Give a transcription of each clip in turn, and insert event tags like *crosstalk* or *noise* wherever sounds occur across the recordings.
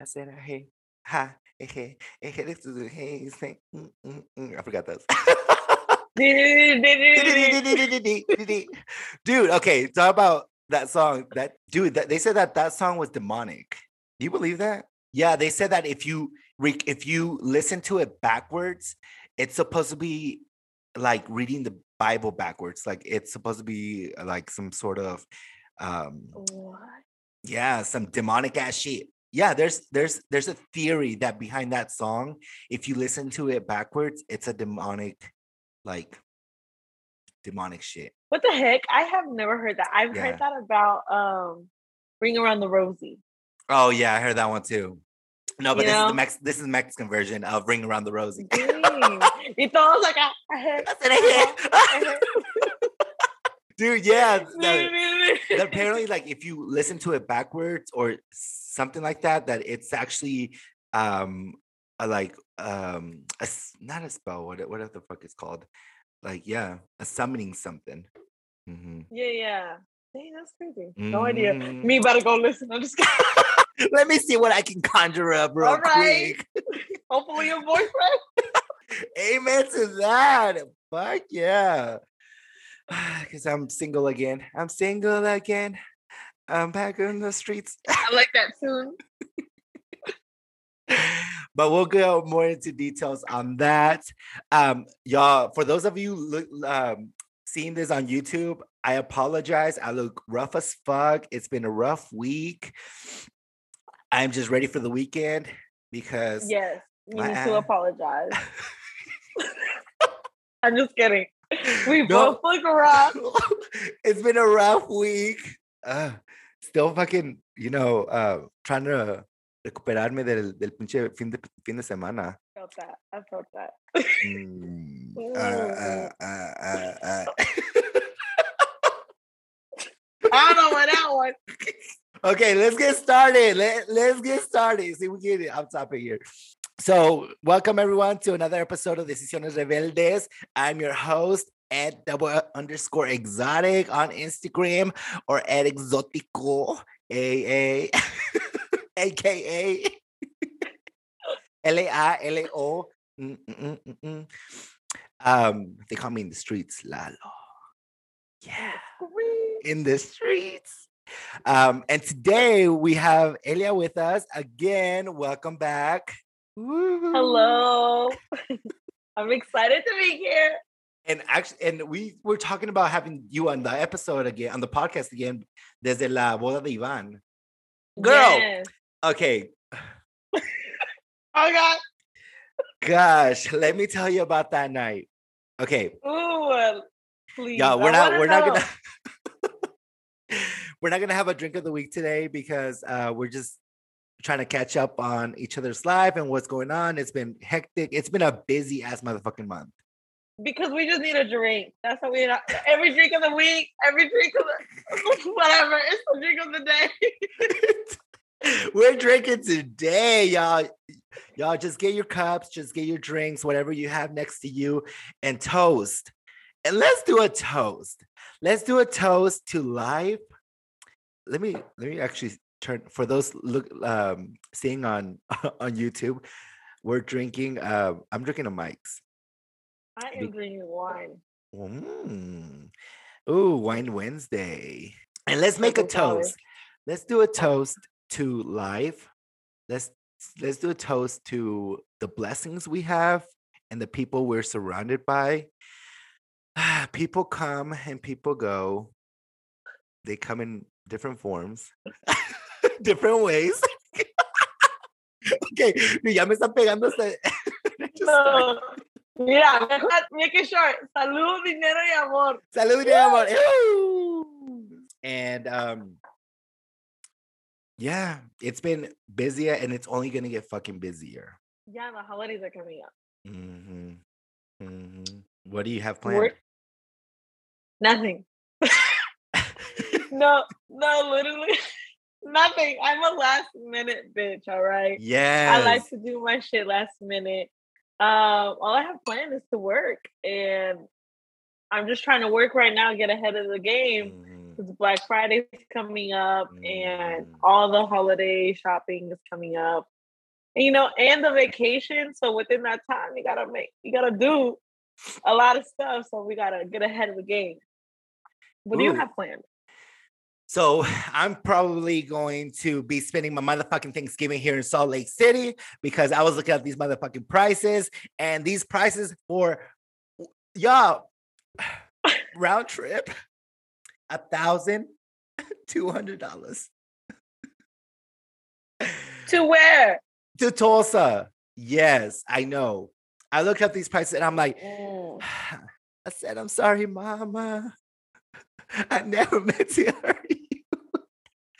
I said, hey, ha, hey, hey, hey, this is hey, say, mm, mm, mm. I forgot those. *laughs* dude, okay, talk about that song. That dude, that they said that that song was demonic. Do you believe that? Yeah, they said that if you if you listen to it backwards, it's supposed to be like reading the Bible backwards. Like it's supposed to be like some sort of um what? yeah, some demonic ass shit. Yeah, there's there's there's a theory that behind that song, if you listen to it backwards, it's a demonic like demonic shit. What the heck? I have never heard that. I've yeah. heard that about um Ring Around the Rosie. Oh yeah, I heard that one too. No, but you this know? is the Mex this is the Mexican version of Ring Around the Rosie. y todos *laughs* like Dude, yeah. *laughs* The, apparently, like if you listen to it backwards or something like that, that it's actually um a, like um a, not a spell, what what the fuck is called? Like, yeah, a summoning something. Mm-hmm. Yeah, yeah. Dang, that's crazy. No mm-hmm. idea. Me better go listen. I'm just kidding. *laughs* Let me see what I can conjure up *laughs* real All right. quick. *laughs* Hopefully your boyfriend. Amen to that. Fuck yeah. *sighs* Because I'm single again. I'm single again. I'm back in the streets. *laughs* I like that tune. but we'll go more into details on that. Um, y'all, for those of you look, um, seeing this on YouTube, I apologize. I look rough as fuck. It's been a rough week. I'm just ready for the weekend because yes, you need to apologize. *laughs* I'm just kidding. We *laughs* no. both look rough. it's been a rough week. Uh, still fucking, you know, uh, trying to recuperarme del, del pinche fin de, fin de semana. I felt that. I felt that. Mm, uh. *laughs* *laughs* I don't know what that one. *laughs* Okay, let's get started. Let, let's get started. See, we get it. I'm topic here. So, welcome everyone to another episode of Decisiones Rebeldes. I'm your host, Ed double underscore exotic on Instagram or at Exotico, A A, *laughs* AKA *laughs* L A I L A O. Mm, mm, mm, um, they call me in the streets, Lalo. Yeah, in the streets. Um, and today we have Elia with us again. Welcome back. Hello. *laughs* I'm excited to be here. And actually, and we were talking about having you on the episode again, on the podcast again, desde la boda de Iván. Girl. Yes. Okay. oh God. Gosh, let me tell you about that night. Okay. Ooh, please. Yeah, we're not we're know. not gonna *laughs* we're not gonna have a drink of the week today because uh, we're just trying to catch up on each other's life and what's going on. It's been hectic. It's been a busy ass motherfucking month. Because we just need a drink. That's what we need. Every drink of the week, every drink of the *laughs* whatever. It's the drink of the day. *laughs* We're drinking today, y'all. Y'all just get your cups, just get your drinks, whatever you have next to you, and toast. And let's do a toast. Let's do a toast to life, let me let me actually turn for those look um seeing on *laughs* on YouTube. We're drinking. Uh, I'm drinking a Mike's. I am drinking wine. Mm. Ooh, wine Wednesday. And let's make a toast. Let's do a toast to life. Let's let's do a toast to the blessings we have and the people we're surrounded by. *sighs* People come and people go. They come in different forms, *laughs* different ways. *laughs* ok, ya me están pegando *laughs* no. Mira, make it short. Salud, dinero y amor. Salud, dinero y amor. And um, yeah, it's been busier and it's only gonna get fucking busier. Yeah, the holidays are coming up. Mm-hmm. Mm-hmm. What do you have planned? We're... Nothing *laughs* no, no, literally *laughs* nothing. I'm a last minute bitch, all right? Yeah. I like to do my shit last minute. Um, all I have planned is to work and I'm just trying to work right now, get ahead of the game. Mm-hmm. because Black Friday's coming up and Mm. all the holiday shopping is coming up. And, you know, and the vacation. So within that time, you gotta make you gotta do a lot of stuff. So we gotta get ahead of the game. What do you have planned? So *sighs* I'm probably going to be spending my motherfucking Thanksgiving here in Salt Lake City because I was looking at these motherfucking prices and these prices for y'all *sighs* round trip a thousand *laughs* two hundred dollars To where? to Tulsa. Yes, I know. I looked up these prices and I'm like, Mm. *sighs* I said, I'm sorry, mama. *laughs* I never *laughs* meant to hurt you.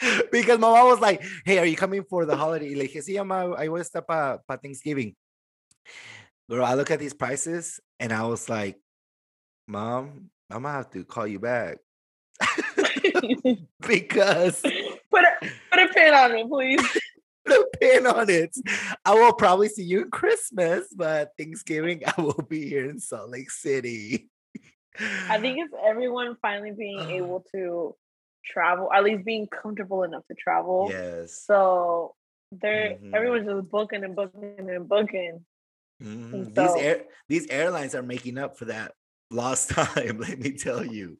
*laughs* because my mom was like, Hey, are you coming for the holiday? Le dije, sí, mamá, I voy a estar para pa Thanksgiving. Girl, I look at these prices and I was like, Mom, I'm gonna have to call you back *laughs* because *laughs* put a put a pin on it, please. put a pin on it. I will probably see you in Christmas, but Thanksgiving I will be here in Salt Lake City. I think it's everyone finally being *sighs* able to travel, at least being comfortable enough to travel. yes. So they're Mhm. everyone's just booking and booking and booking. Mhm. so- These air these airlines are making up for that *laughs* lost time. Let me tell you.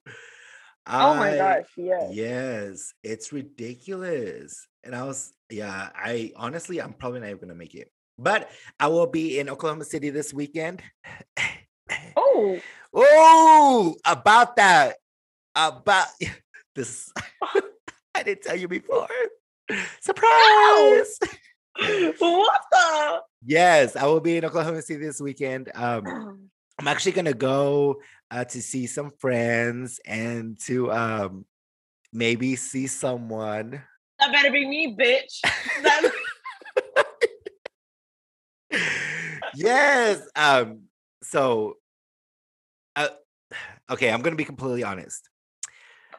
oh my gosh, yes. Yes, it's ridiculous. And I was, yeah, I honestly, I'm probably not even gonna make it. But I will be in Oklahoma City this weekend. Oh, *laughs* Oh, about that. About *laughs* this. *laughs* *laughs* I didn't tell you before. Surprise. *laughs* what the? Yes, I will be in Oklahoma City this weekend. Um, I'm actually gonna go uh, to see some friends and to um, maybe see someone. That better be me, bitch. That- yes. Um. So, uh, *sighs* okay, I'm gonna be completely honest.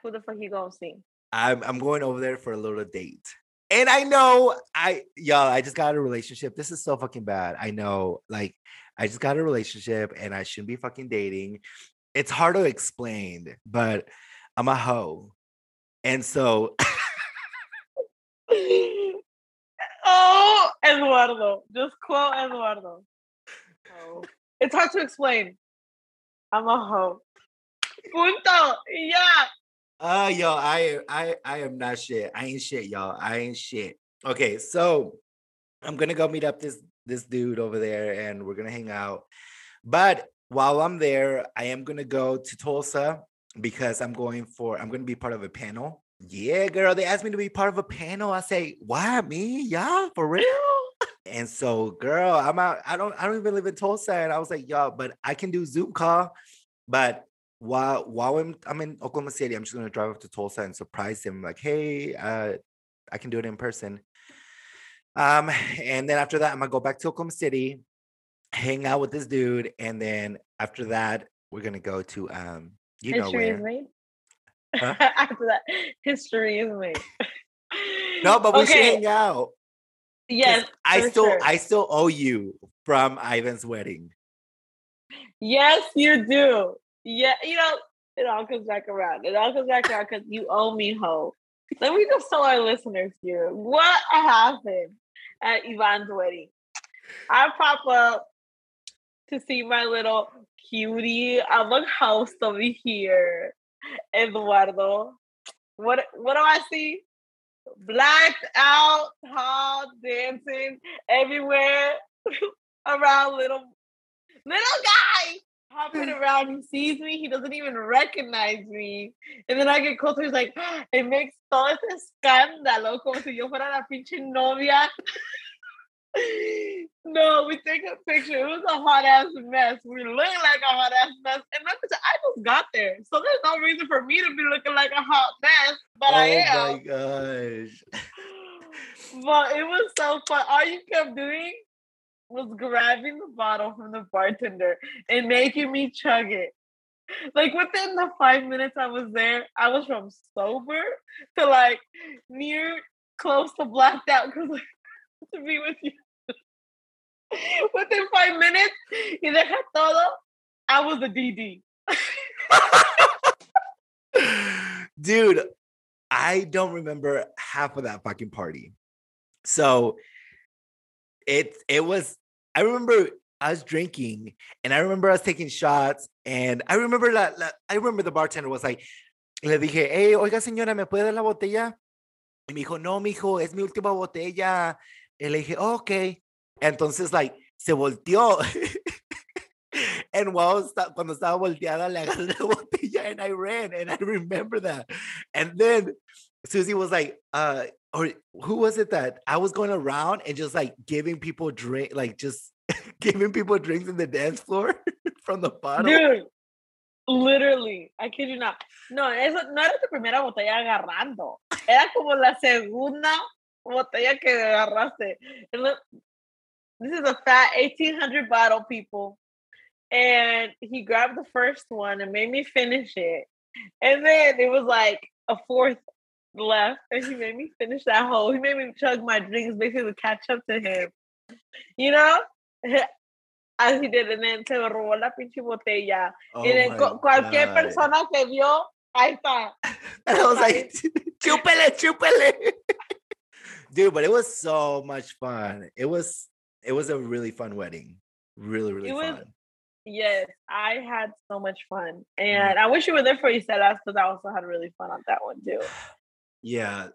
Who the fuck you gonna see? I'm I'm going over there for a little date. And I know I y'all, I just got a relationship. This is so fucking bad. I know, like, I just got a relationship and I shouldn't be fucking dating. It's hard to explain, but I'm a hoe. And so *laughs* oh, Eduardo. Just quote Eduardo. Oh. *laughs* It's hard to explain. I'm a hoe. Punto. Yeah. Uh yo, I I I am not shit. I ain't shit, y'all. I ain't shit. Okay, so I'm gonna go meet up this this dude over there and we're gonna hang out. But while I'm there, I am gonna go to Tulsa because I'm going for I'm gonna be part of a panel. Yeah, girl, they asked me to be part of a panel. I say, why me? Y'all for real. And so, girl, I'm out. I don't I don't even live in Tulsa. And I was like, y'all, but I can do Zoom call. But while while I'm I'm in Oklahoma City, I'm just gonna drive up to Tulsa and surprise him, like, hey, uh, I can do it in person. Um, and then after that, I'm gonna go back to Oklahoma City, hang out with this dude, and then after that, we're gonna go to um, you know history is where. made. Huh? *laughs* After that, history is made. No, but we should hang out. Yes, I still sure. I still owe you from Ivan's wedding. Yes, you do. Yeah, you know, it all comes back around. It all comes back around because you owe me, hope. Let me just tell our listeners here what happened at Ivan's wedding. I pop up to see my little cutie. I'm a host over here, Eduardo. What what do I see? Blacked out, tall, dancing everywhere *laughs* around little little guy hopping *laughs* around. He sees me. He doesn't even recognize me. And then I get closer. He's like, *gasps* it makes todo este escándalo como si yo fuera la pinche novia. *laughs* no, we take a picture. It was a hot ass mess. We look like a hot ass mess. And I just got there. So there's no reason for me to be looking like a hot mess. But I oh am. oh my gosh. *laughs* But it was so fun. All you kept doing was grabbing the bottle from the bartender and making me chug it. Like within the five minutes I was there, I was from sober to like near close to blacked out because *laughs* to be with you. *laughs* within five minutes, y deja todo, I was a DD. *laughs* dude, I don't remember half of that fucking party. So it it was I remember I was drinking and I remember I was taking shots and I remember that I remember the bartender was like le dije, "Hey, oiga señora, ¿me puede dar la botella?" Y me dijo, "No, mijo, es mi última botella." Y le dije, oh, "Ok." Entonces like se volteó. *laughs* and while cuando estaba volteada le agarré la *laughs* botella and I ran and I remember that. And then Susie was like, uh, or who was it that I was going around and just like giving people drink, like just *laughs* giving people drinks in the dance floor *laughs* from the bottle. Dude, literally, I kid you not. No, eso no era tu primera botella agarrando. Era como la segunda botella que agarraste. Look, This is a fat 1800 bottle, people. And he grabbed the first one and made me finish it. And then it was like a fourth left and he made me finish that whole. He made me chug my drinks basically to catch up to him. You know? As he did, and then se robó la pinche botella. Oh y then cualquier God. persona que vio, ahí está. And I was like, chúpele, chúpele. *laughs* Dude, but it was so much fun. It was it was a really fun wedding. Really, really it fun. Was, yes, I had so much fun. And mm. I wish you were there for Iselas because I also had really fun on that one too. Yeah,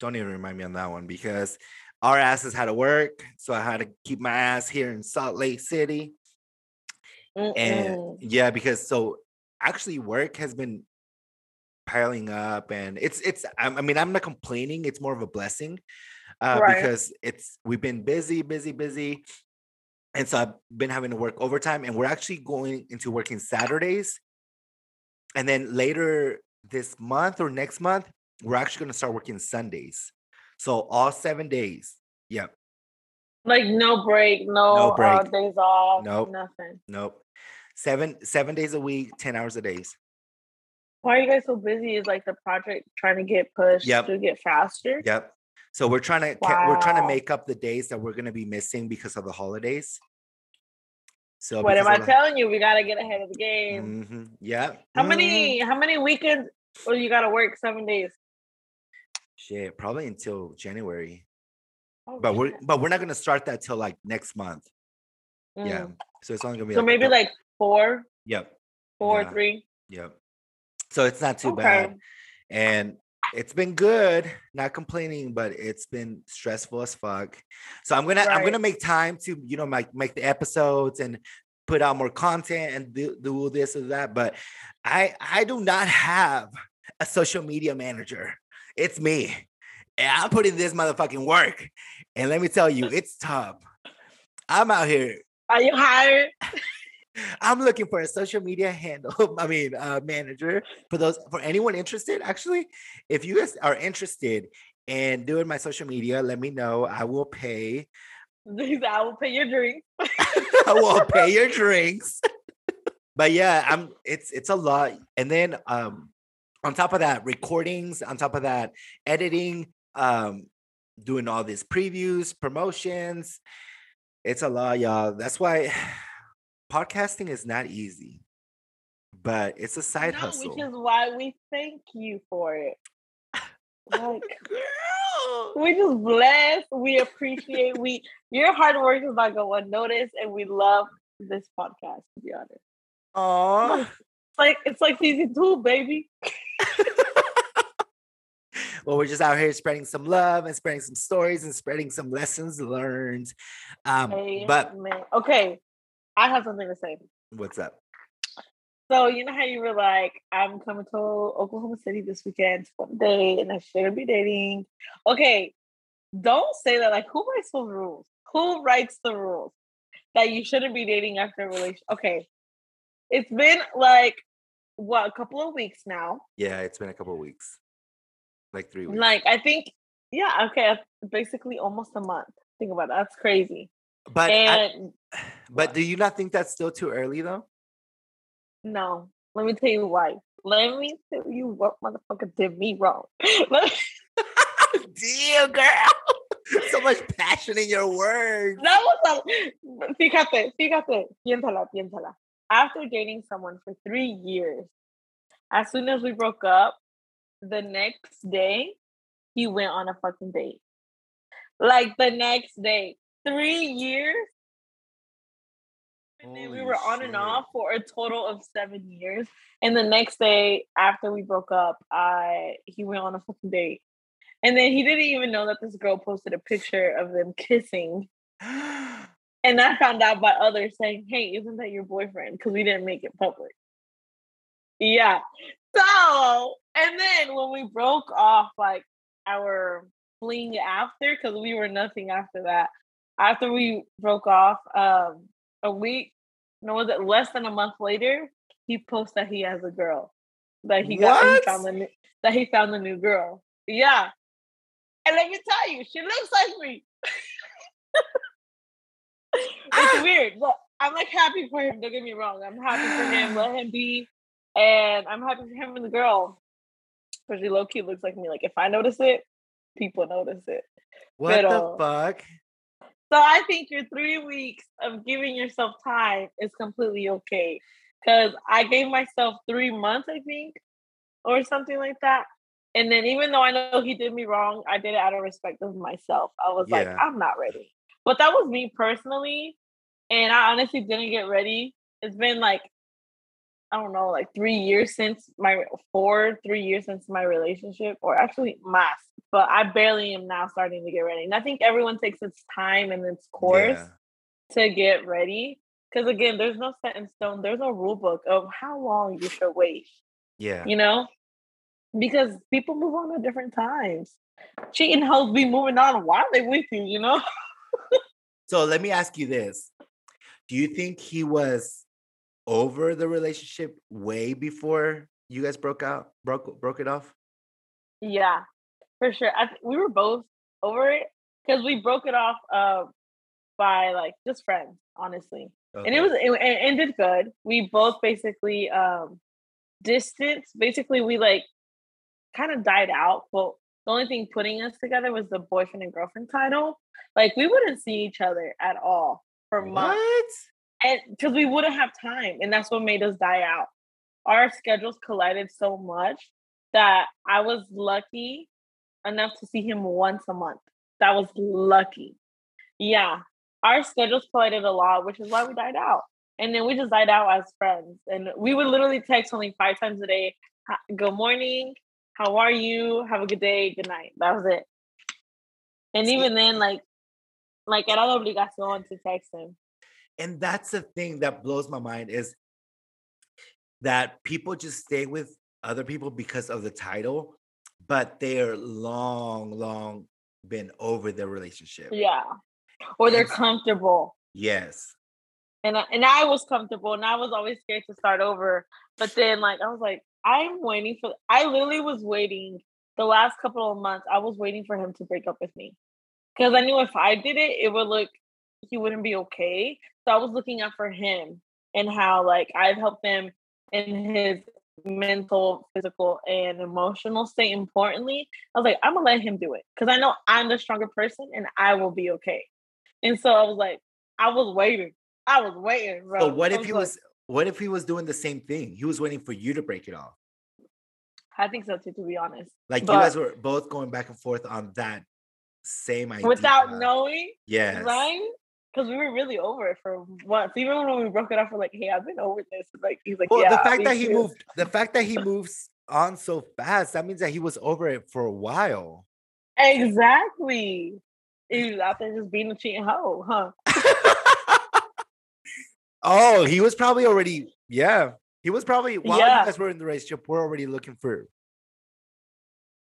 don't even remind me on that one because our asses had to work. So I had to keep my ass here in Salt Lake City. Mm-mm. And yeah, because so actually work has been piling up and it's it's I mean I'm not complaining it's more of a blessing uh, right. because it's we've been busy busy busy and so I've been having to work overtime and we're actually going into working Saturdays and then later this month or next month we're actually going to start working Sundays. So all seven days. Yep. Like no break, no, no break. Uh, days off. Nope. Nothing. Nope. Seven seven days a week, ten hours a days. Why are you guys so busy? Is like the project trying to get pushed yep. to get faster? Yep. So we're trying to wow. we're trying to make up the days that we're going to be missing because of the holidays. So what am I telling you? We got to get ahead of the game. Mm-hmm. Yeah. How mm-hmm. many how many weekends? Or you got to work seven days? Shit, probably until January. Oh, but we're but we're not gonna start that till like next month. Mm. Yeah. So it's only gonna be so like maybe like four. Yep. Four, yeah. three. Yep. So it's not too okay. bad. And it's been good, not complaining, but it's been stressful as fuck. So I'm gonna right. I'm gonna make time to you know make make the episodes and put out more content and do, do this or that. But I I do not have a social media manager. It's me. And I'm putting this motherfucking work. And let me tell you, it's tough. I'm out here. Are you hired? *laughs* I'm looking for a social media handle. *laughs* I mean, uh, manager for those for anyone interested. Actually, if you guys are interested in doing my social media, let me know. I will pay. *laughs* I will pay your drinks. I will pay your drinks. but yeah, I'm. It's it's a lot. And then um, on top of that, recordings, on top of that, editing, um, doing all these previews, promotions. It's a lot, y'all. That's why *sighs* podcasting is not easy, but it's a side no, hustle. Which is why we thank you for it. Like, *laughs* Girl. we just bless, we appreciate, we your hard work is not going unnoticed, and we love this podcast. To be honest, oh, like it's like season two, baby. *laughs* *laughs* well, we're just out here spreading some love and spreading some stories and spreading some lessons learned. Um, but okay, I have something to say. What's up? So you know how you were like, I'm coming to Oklahoma City this weekend for a day, and I shouldn't be dating. Okay, don't say that. Like, who writes the rules? Who writes the rules that you shouldn't be dating after a relationship? Okay, it's been like what a couple of weeks now. Yeah, it's been a couple of weeks, like three weeks. Like I think, yeah, okay, basically almost a month. Think about it. That's crazy. But and, I, *sighs* but do you not think that's still too early though? No. Let me tell you why. Let me tell you what motherfucker did me wrong. *laughs* *laughs* Dear girl. *laughs* so much passion in your words. That was a, fíjate, fíjate, piénsala, piénsala after dating someone for three years, as soon as we broke up, the next day, he went on a fucking date. Like the next day, three years. And then we were on and off for a total of seven years. And the next day after we broke up, I he went on a fucking date. And then he didn't even know that this girl posted a picture of them kissing. *gasps* And I found out by others saying, Hey, isn't that your boyfriend? Because we didn't make it public. Yeah. So, and then when we broke off, like our fling after, because we were nothing after that. After we broke off, um, a week, no, was it less than a month later? He posts that he has a girl, that he got, he found the new, that he found a new girl. Yeah, and let me tell you, she looks like me. *laughs* it's weird, but I'm like happy for him. Don't get me wrong. I'm happy for him. Let him be, and I'm happy for him and the girl. Because she low key looks like me. Like if I notice it, people notice it. what the fuck? So I think your three weeks of giving yourself time is completely okay. Cause I gave myself three months, I think, or something like that. And then even though I know he did me wrong, I did it out of respect of myself. I was like, I'm not ready. But that was me personally. And I honestly didn't get ready. It's been like, I don't know, like three years since my four, three years since my relationship, or actually mass. But I barely am now starting to get ready. And I think everyone takes its time and its course Yeah. to get ready. Because again, there's no set in stone, there's no rule book of how long you should wait, Yeah. you know? Because people move on at different times. Cheating hoes be moving on while they with you, you know? *laughs* So let me ask you this. Do you think he was over the relationship way before you guys broke out, broke broke it off? Yeah, for sure. I we were both over it because we broke it off uh, by like just friends, honestly. and it was it, it ended good. We both basically um distance. Basically, we like kind of died out. But the only thing putting us together was the boyfriend and girlfriend title. Like we wouldn't see each other at all for months, and because we wouldn't have time, and that's what made us die out. Our schedules collided so much that I was lucky enough to see him once a month. That was lucky. Yeah, our schedules collided a lot, which is why we died out. And then we just died out as friends. And we would literally text only five times a day. Good morning. How are you? Have a good day. Good night. That was it. And even then, like, like era de obligación to text him. And that's the thing that blows my mind is that people just stay with other people because of the title, but they're long, long been over their relationship. Yeah. Or they're And- comfortable. Yes. and I, and I was comfortable and I was always scared to start over. But then like I was like, I'm waiting for I literally was waiting the last couple of months, I was waiting for him to break up with me. Because I knew if I did it, it would look he wouldn't be okay. So I was looking out for him and how like I've helped him in his mental, physical, and emotional state importantly. I was like, I'm gonna let him do it. Because I know I'm the stronger person and I will be okay. And so I was like, I was waiting. I was waiting, bro. So what if he like- was what if he was doing the same thing? He was waiting for you to break it off. I think so too, to be honest. Like you guys were both going back and forth on that same idea. Without knowing, Yes. right? Because we were really over it for once. Even when we broke it off, we're like, "Hey, I've been over this." Like he's like, Well, "Yeah." the fact that he too." moved, the fact that he *laughs* moves on so fast, that means that he was over it for a while. exactly. He was out there just being a cheating hoe, huh? *laughs* oh, he was probably already, yeah. He was probably while Yeah. you guys were in the relationship, we're already looking for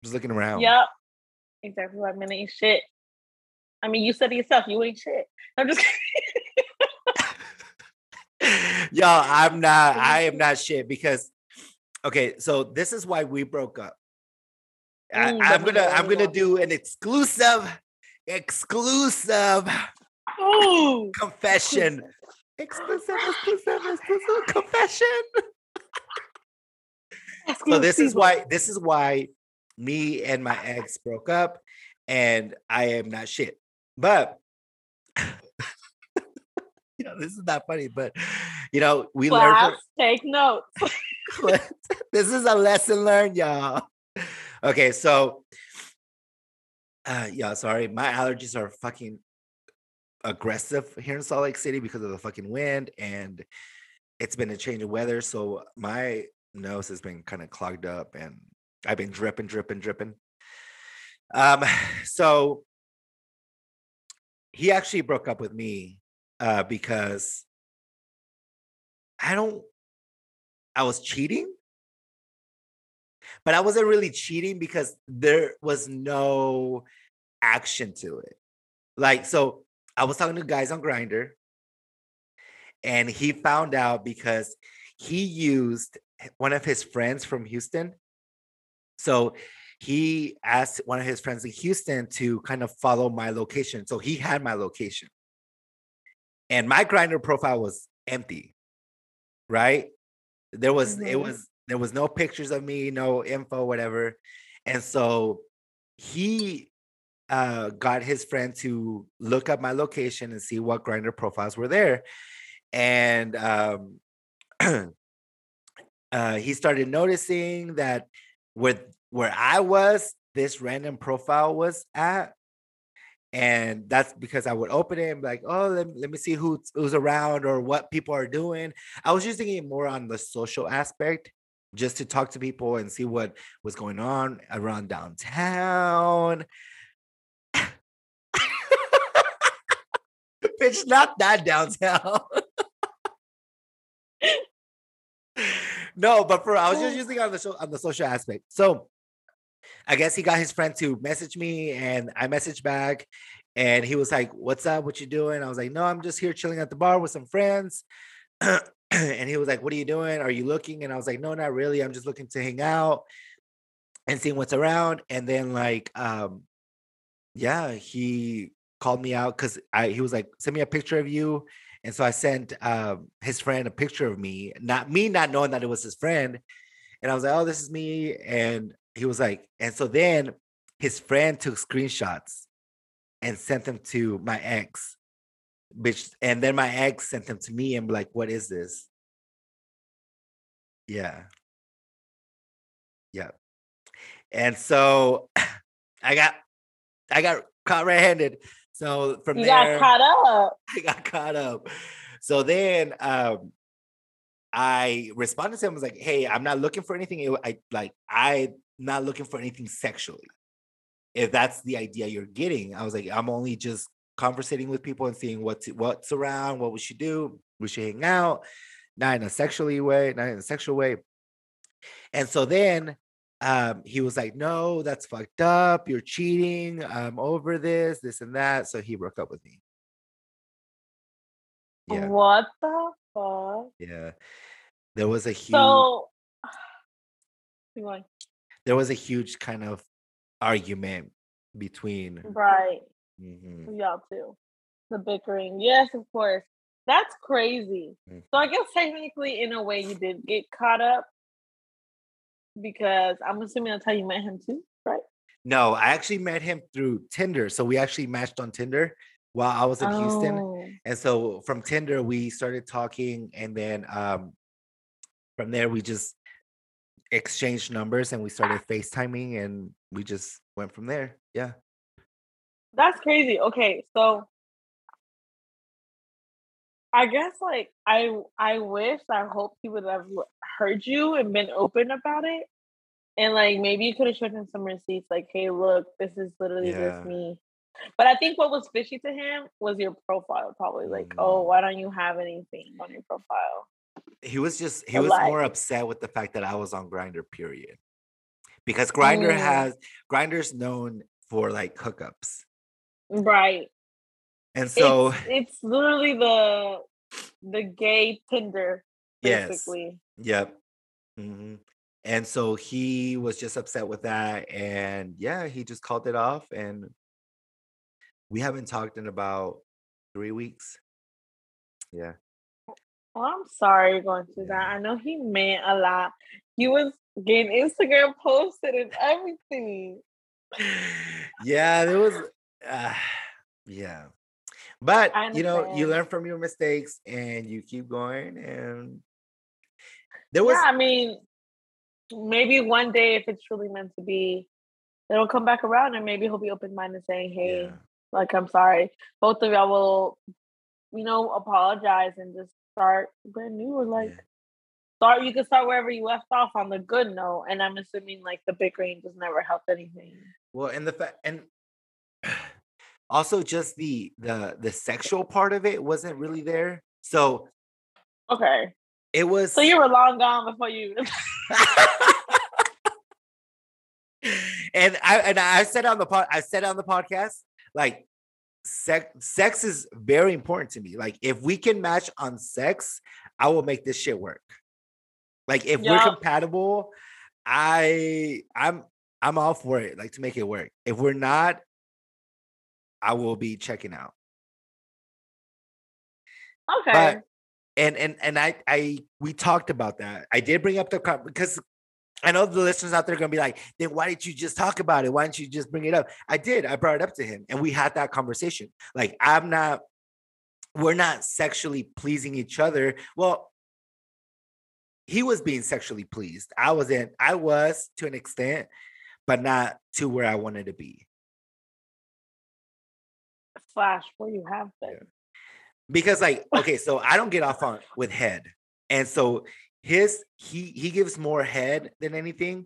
just looking around. Yeah. Exactly. Like, man, ain't shit. I mean, you said it yourself. You ain't shit. I'm just *laughs* Yo, I'm not, I am not shit because okay, so this is why we broke up. I, Mm, I'm let gonna I'm gonna do an exclusive, exclusive Ooh. *gasps* confession. Exclusive, exclusive, exclusive confession. *laughs* So this is why this is why me and my ex broke up, and I am not shit. But *laughs* you know, this is not funny, but you know, we learned. Class, from- take notes. *laughs* this is a lesson learned, y'all. Okay, so uh yeah, sorry. My allergies are fucking aggressive here in Salt Lake City because of the fucking wind and it's been a change of weather. So my nose has been kind of clogged up and I've been dripping, dripping, dripping. Um, *sighs* so he actually broke up with me uh because I don't I was cheating but I wasn't really cheating because there was no action to it. Like, so I was talking to guys on Grindr, and he found out because he used one of his friends from Houston. So he asked one of his friends in Houston to kind of follow my location. So he had my location. And my Grindr profile was empty, right? There was, mm-hmm. it was there was no pictures of me, no info, whatever. And so he uh, got his friend to look up my location and see what Grindr profiles were there. And um, *clears throat* uh, he started noticing that with where I was, this random profile was at. And that's because I would open it and be like, oh, let, let me see who, who's around or what people are doing. I was using it more on the social aspect just to talk to people and see what was going on around downtown. Bitch, not that downtown. no, but for I was just using on the show on the social aspect. So I guess he got his friend to message me and I messaged back and he was like, What's up? What you doing? I was like, No, I'm just here chilling at the bar with some friends. *clears throat* and he was like, What are you doing? Are you looking? And I was like, No, not really. I'm just looking to hang out and seeing what's around. And then like um yeah, he called me out because he was like, send me a picture of you. And so I sent um his friend a picture of me, not me not knowing that it was his friend. And I was like, Oh, this is me. And he was like, and so then his friend took screenshots and sent them to my ex bitch. And then my ex sent them to me and like, what is this? Yeah. Yeah. And so *clears throat* I got I got caught red-handed. So from you there, got caught up. *laughs* I got caught up. So then um I responded to him, I was like, hey, I'm not looking for anything. I like I not looking for anything sexually. If that's the idea you're getting, I was like, I'm only just conversating with people and seeing what's what's around, what we should do. We should hang out, not in a sexually way, not in a sexual way. And so then um, he was like, "No, that's fucked up. You're cheating. I'm over this, this and that." So he broke up with me. Yeah. What the fuck? Yeah. There was a huge. So. *sighs* There was a huge kind of argument between right Mm-hmm. Y'all too. The bickering. Yes, of course. That's crazy. Mm-hmm. So I guess technically, in a way, you did get caught up because I'm assuming that's how you met him too, right? No, I actually met him through Tinder. So we actually matched on Tinder while I was in oh. Houston. And so from Tinder, we started talking. And then um, from there, we just exchanged numbers and we started FaceTiming and we just went from there. Yeah. That's crazy. Okay, so I guess like I I wish I hope he would have heard you and been open about it. And like maybe you could have shown him some receipts, like, hey, look, this is literally yeah. just me. But I think what was fishy to him was your profile, probably like, mm. oh, why don't you have anything on your profile? He was just he was like, more upset with the fact that I was on Grindr, period. Because Grindr mm. has Grindr's known for like hookups. Right. And so it's, it's literally the the gay Tinder, basically. Yes. Yep. Mm-hmm. And so he was just upset with that. And yeah, he just called it off. And we haven't talked in about three weeks. Yeah. Well, I'm sorry you're going through yeah. that. I know he meant a lot. He was getting Instagram posted and everything. *sighs* Yeah, there was uh, *sighs* yeah. But you know, you learn from your mistakes and you keep going. And there was, yeah, I mean, maybe one day if it's truly meant to be, it'll come back around and maybe he'll be open minded saying, Hey, Yeah. like I'm sorry. Both of y'all will, you know, apologize and just start brand new or like Yeah. start you can start wherever you left off on the good note. And I'm assuming like the bickering just never helped anything. Well, and the fact and also just the the the sexual part of it wasn't really there. So Okay. it was So you were long gone before you *laughs* and I and I said on the pod I said on the podcast like sex sex is very important to me. Like if we can match on sex, I will make this shit work. Like if we're compatible, I I'm I'm all for it. Like to make it work. If we're not, I will be checking out. Okay. But and and and I I we talked about that. I did bring up the because I know the listeners out there are gonna be like, then why didn't you just talk about it? Why didn't you just bring it up? I did. I brought it up to him, and we had that conversation. Like I'm not, we're not sexually pleasing each other. Well, he was being sexually pleased. I wasn't. I was to an extent, but not to where I wanted to be. Slash where you have been. because like okay so i don't get off on with head and so his he he gives more head than anything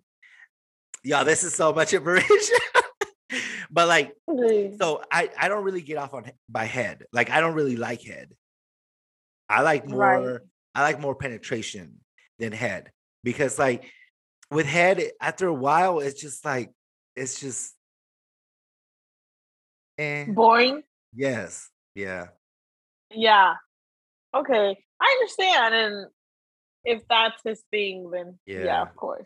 yeah this is so much information *laughs* but like so i i don't really get off on by head like i don't really like head i like more Right. i like more penetration than head because like with head after a while it's just like it's just eh, Boring. Yes yeah Yeah. Okay. I understand. And if that's his thing, then yeah, Yeah. of course.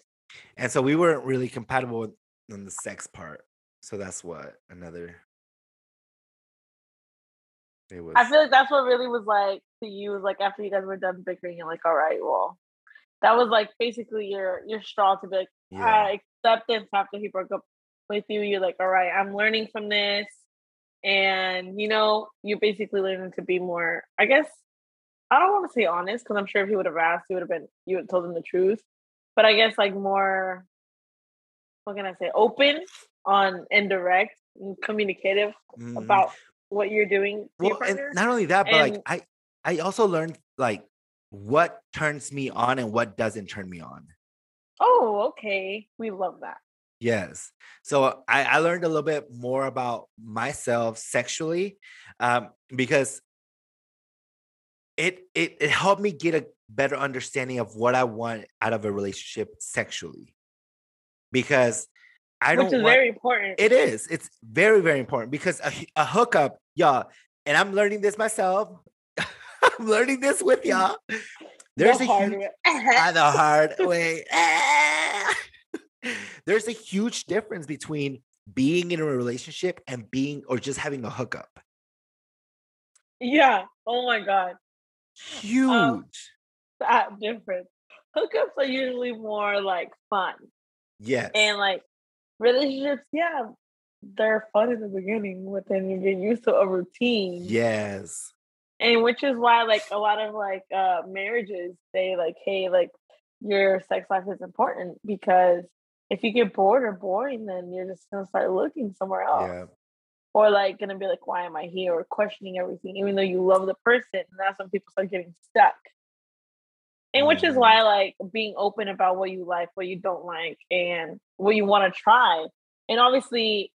And so we weren't really compatible on the sex part. So that's what another. It was. I feel like that's what really was like to you was like after you guys were done bickering, you're like, all right, well, that was like basically your your straw to be like, yeah. acceptance after he broke up with you. You're like, all right, I'm learning from this. And you know, you're basically learning to be more, I guess, I don't want to say honest, because I'm sure if he would have asked, you would have been you would have told him the truth. But I guess like more what can I say, open on indirect and communicative Mhm. about what you're doing to your well, and not only that, but like I, I also learned like what turns me on and what doesn't turn me on. oh, okay. We love that. Yes. So I, I learned a little bit more about myself sexually um, because it, it it helped me get a better understanding of what I want out of a relationship sexually. Because I Which don't Which is want, very important. it is. It's very, very important because a, a hookup, y'all, and I'm learning this myself. *laughs* I'm learning this with *laughs* y'all. There's the a hard huge, way. *laughs* Ah, the hard way. There's a huge difference between being in a relationship and being or just having a hookup. yeah. Oh my god. Huge. That difference. Hookups are usually more like fun. yes. And like relationships, yeah, they're fun in the beginning, but then you get used to a routine. yes. And which is why like a lot of like uh marriages say like, hey, like your sex life is important because if you get bored or boring, then you're just gonna start looking somewhere else. Yeah. Or like gonna be like, why am I here? Or questioning everything, even though you love the person. And that's when people start getting stuck. And which is Mhm. why like being open about what you like, what you don't like, and what you want to try. And obviously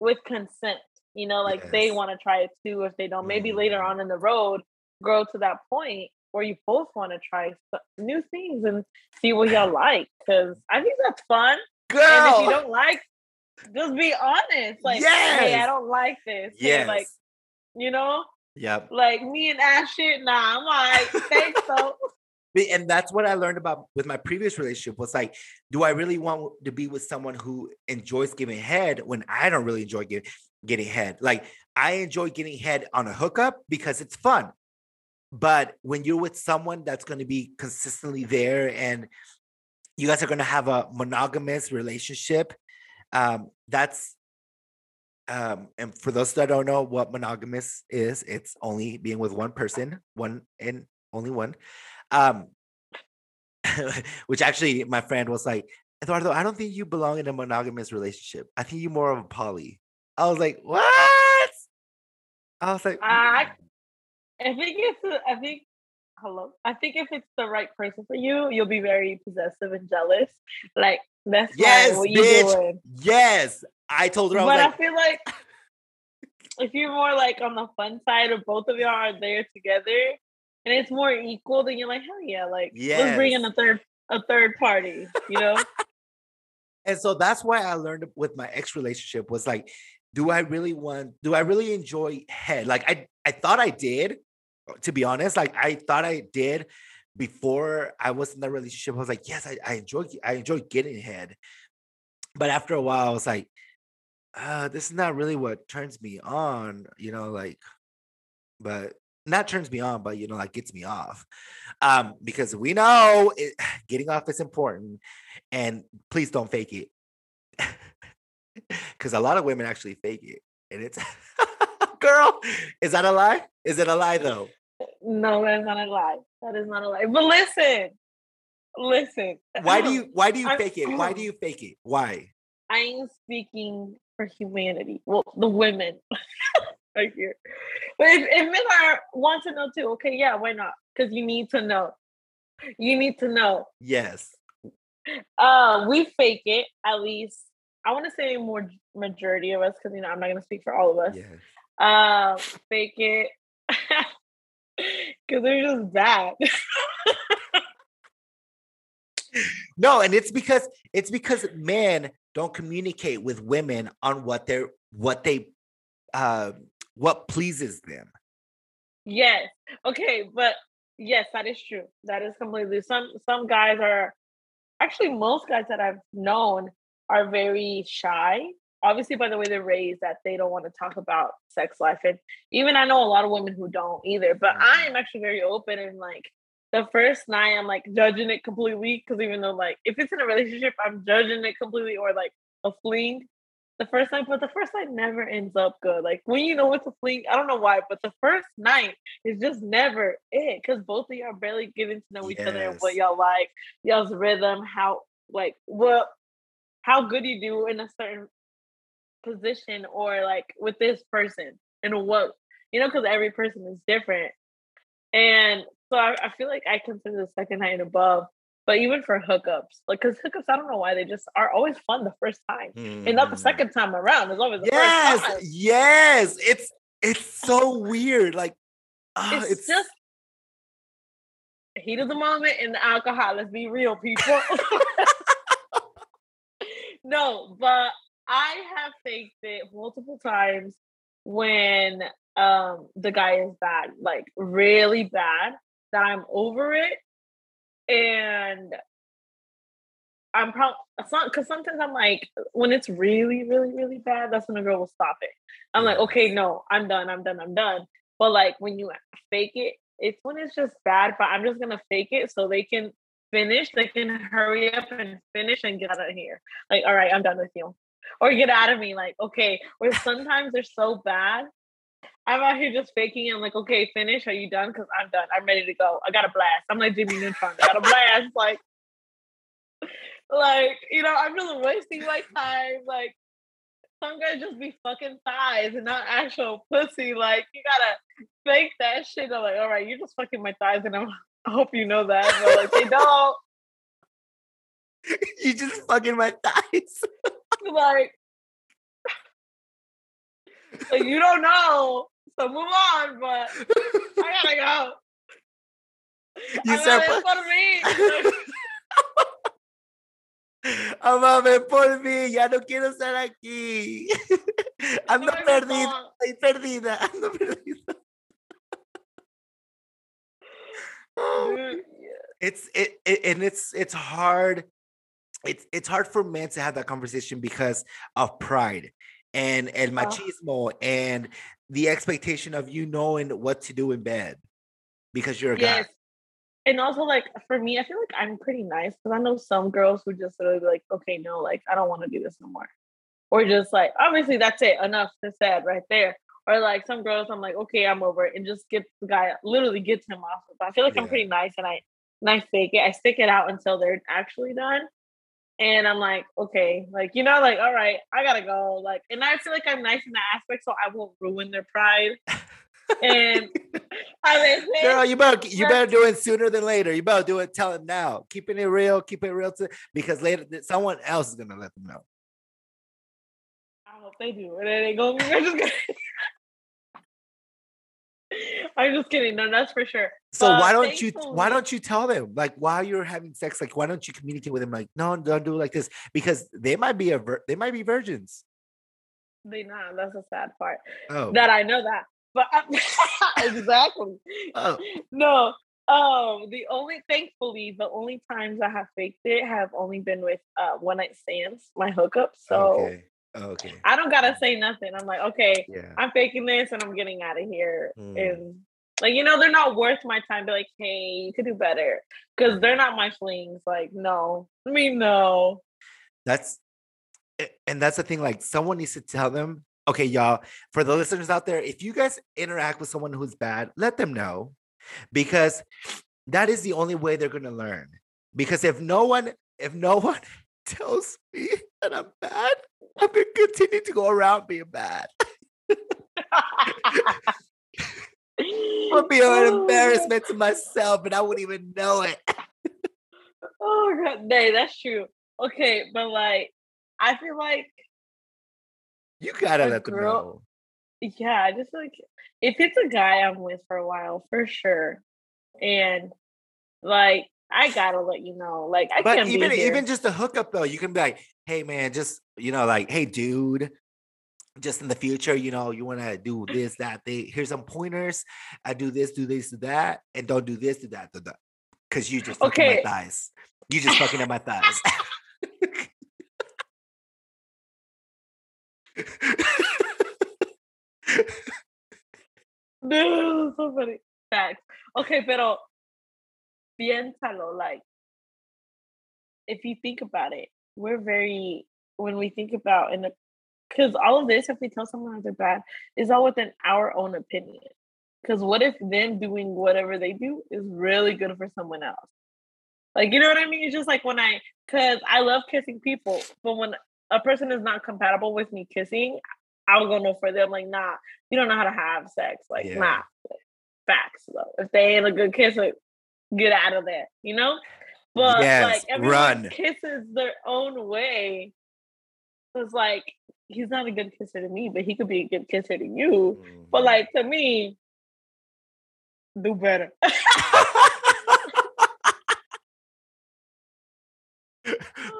with consent, you know, like they want to try it too if they don't. Maybe later Mhm. on in the road, grow to that point where you both want to try new things and see what y'all like. Cause I think that's fun. Girl. And if you don't like, just be honest. Like, hey, I don't like this. Hey, yes. like, you know, yep. like me and Ash shit, nah, I'm like, thanks so. And that's what I learned about with my previous relationship was like, do I really want to be with someone who enjoys giving head when I don't really enjoy getting head? Like I enjoy getting head on a hookup because it's fun. But when you're with someone that's going to be consistently there and you guys are going to have a monogamous relationship, um, that's um, and for those that don't know what monogamous is, it's only being with one person, one and only one. Um, *laughs* which actually my friend was like, Eduardo, I don't think you belong in a monogamous relationship. I think you're more of a poly. I was like, what? I was like, I, I think it's. I think. Hello. I think if it's the right person for you, you'll be very possessive and jealous. Like that's fine, Yes, what you doing. yes. I told her, I was But like, I feel like if you're more like on the fun side, or both of y'all are there together, and it's more equal, then you're like, hell yeah, like let's bring in a third a third party. You know? *laughs* and so that's why I learned with my ex relationship was like, do I really want, do I really enjoy head? Like I, I thought I did, to be honest. Like I thought I did before I was in that relationship. I was like, yes, I, I enjoy, I enjoy getting head. But after a while, I was like, uh, this is not really what turns me on, you know, like, but not turns me on, but you know, like gets me off. Um, because we know it, *sighs* getting off is important, and please don't fake it. *laughs* Because a lot of women actually fake it, and it's *laughs* *laughs* girl, is that a lie? Is it a lie though? no, that's not a lie. That is not a lie. But listen, listen. Why do you *laughs* why do you I'm- fake it? Why do you fake it? Why? I'm speaking for humanity. Well, the women *laughs* right here. But if, if men are want to know too, okay, yeah, why not? Because you need to know. You need to know. Yes. Uh, we fake it at least. I want to say more majority of us, because you know I'm not gonna speak for all of us. Yes. Um, fake it *laughs* because they're just bad. No, and it's because it's because men don't communicate with women on what they're what they uh what pleases them. Yes. Okay, but yes, that is true. That is completely some some guys are actually most guys that I've known are very shy. Obviously by the way they're raised that they don't want to talk about sex life. And even I know a lot of women who don't either. But I Mhm. am actually very open and like the first night I'm like judging it completely because even though like if it's in a relationship, I'm judging it completely or like a fling the first night, but the first night never ends up good. Like when you know it's a fling, I don't know why, but the first night is just never it because both of y'all barely getting to know each other and what y'all like, y'all's rhythm, how like what how good you do in a certain position or like with this person and what you know, because every person is different. And so I, I feel like I consider the second night and above. But even for hookups, like because hookups, I don't know why they just are always fun the first time and not the Mhm. second time around. It's always the Yes, first time. yes. It's it's so weird. Like ah, It's, it's, just heat of the moment and the alcohol. Let's be real, people. *laughs* *laughs* no, but I have faked it multiple times when um the guy is bad, like really bad, that I'm over it. And I'm probably because sometimes I'm like, when it's really, really, really bad, that's when a girl will stop it. I'm like, okay, no, I'm done, I'm done, I'm done. But like when you fake it, it's when it's just bad, but I'm just gonna fake it so they can finish, they can hurry up and finish and get out of here. Like, all right, I'm done with you. Or get out of me, like, okay. Or sometimes they're so bad. I'm out here just faking it. I'm like, okay, finish. Are you done? Because I'm done. I'm ready to go. I got a blast. I'm like Jimmy Neutron. I got a blast. Like, *laughs* like, you know, I'm really wasting my time. Like, some guys just be fucking thighs and not actual pussy. Like, you gotta fake that shit. I'm like, all right, you're just fucking my thighs, and I'm, I *laughs* hope you know that. But like, they don't. *laughs* you just fucking my thighs. *laughs* Like, like you don't know. So move on. But I gotta go. *laughs* You I'm said, like, "Fu- it's for me. Oh, like, Amame por mí, ya no quiero estar aquí. Ando mi perdida, estoy perdida, ando perdida. Oh, it's it, it and it's it's hard it's it's hard for men to have that conversation because of pride and and Oh. machismo and the expectation of you knowing what to do in bed because you're a Yes. guy. And also, like for me, I feel like I'm pretty nice because I know some girls who just literally be like, okay, no, like I don't want to do this no more, or just like, obviously that's it, enough to said right there. Or like some girls, I'm like, okay, I'm over it, and just get the guy, literally gets him off. But I feel like I'm pretty nice, and I and I fake it. I stick it out until they're actually done. And I'm like, okay, like you know, like all right, I gotta go. Like, and I feel like I'm nice in that aspect, so I won't ruin their pride. and *laughs* I mean, girl, you better you better do it sooner than later. You better do it. Tell them now. Keeping it real, keep it real, to, because later someone else is gonna let them know. I hope they do. And then they go. I'm just kidding. *laughs* I'm just kidding. No, that's for sure. So why don't you why don't you tell them like while you're having sex? Like why don't you communicate with them? Like no, don't do it like this because they might be a vir- they might be virgins. They not. That's a sad part. Oh. That I know that. But *laughs* exactly. Oh. No. Um, the only thankfully the only times I have faked it have only been with uh one night stands, my hookups. So okay. Okay. I don't gotta say nothing. I'm like, okay, Yeah. I'm faking this and I'm getting out of here. Mm. And like, you know, they're not worth my time. Be like, hey, you could do better. Cause they're not my flings. Like, no. I mean, no. That's and that's the thing. Like someone needs to tell them. Okay, y'all. For the listeners out there, if you guys interact with someone who's bad, let them know, because that is the only way they're gonna learn. Because if no one, if no *laughs* one tells me that I'm bad, I'm gonna continue to go around being bad. I'll be an oh, embarrassment to myself, and I wouldn't even know it. Oh god, nay, that's true. Okay, but like I feel like You gotta let them know. yeah, I just like if it's a guy I'm with for a while, for sure. And like I gotta let you know. Like I But can't even even just a hookup though, you can be like, hey man, just you know, like, hey dude, just in the future, you know, you want to do *laughs* this, that, they here's some pointers. I do this, do this, do that, and don't do this, do that, do that. Cause you just fucking Okay. my thighs. You just fucking at my thighs. *laughs* No, so funny. Facts. Okay, pero piénsalo, like if you think about it, we're very when we think about in the because all of this, if we tell someone that they're bad, is all within our own opinion. Because what if them doing whatever they do is really good for someone else? Like, you know what I mean? It's just like when I, because I love kissing people, but when a person is not compatible with me kissing, I will go no further. I'm like, nah, you don't know how to have sex. Like, Yeah. nah, facts though. If they ain't a good kisser, get out of there, you know? But Yes, like everyone run. kisses their own way. So it's like he's not a good kisser to me, but he could be a good kisser to you. But Mhm. like to me, do better. *laughs*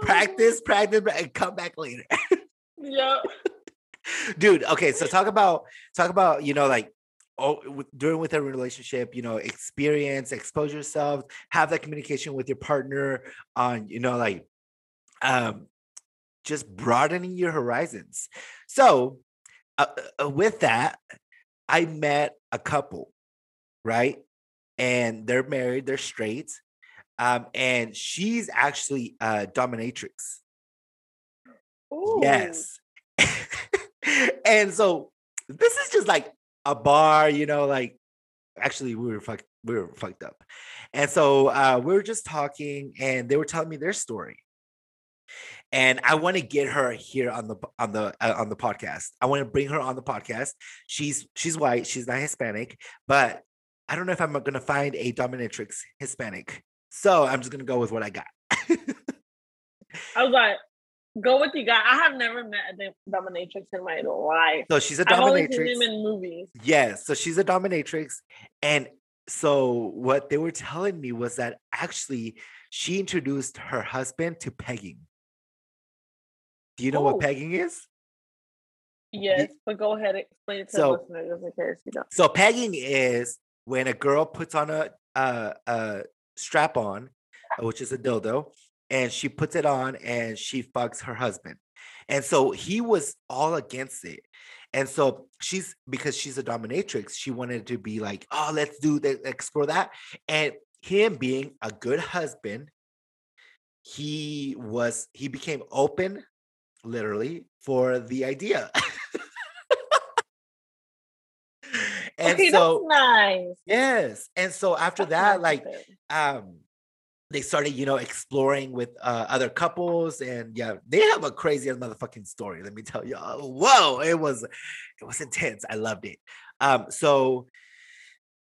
practice, practice, and come back later. *laughs* yeah. *laughs* dude okay so talk about talk about you know like oh with, during with a relationship you know experience expose yourself have that communication with your partner on you know like um just broadening your horizons so uh, uh, with that i met a couple right and they're married they're straight um and she's actually a dominatrix Ooh. Yes. *laughs* and so this is just like a bar, you know, like actually we were fucked we were fucked up. And so uh we were just talking and they were telling me their story. And I want to get her here on the on the uh, on the podcast. I want to bring her on the podcast. She's she's white, she's not Hispanic, but I don't know if I'm to find a dominatrix Hispanic. So I'm just to go with what I got. *laughs* I was like, go with you guys. I have never met a dominatrix in my life. so she's a I've only seen dominatrix. in movies. Yes, so she's a dominatrix. And so what they were telling me was that actually she introduced her husband to pegging. Do you know Oh. what pegging is? Yes, but go ahead and explain it to So- the just in case you don't. So pegging is when a girl puts on a a, a strap on, which is a dildo, and she puts it on and she fucks her husband. And so he was all against it. And so she's because she's a dominatrix, she wanted to be like, oh, let's do that, explore that. And him being a good husband, he was he became open literally for the idea. *laughs* and okay, so that's nice. Yes. And so after That's that, nice like um they started, you know, exploring with uh, other couples, and yeah, they have a crazy motherfucking story. Let me tell you. Whoa, it was, it was intense. I loved it. Um, so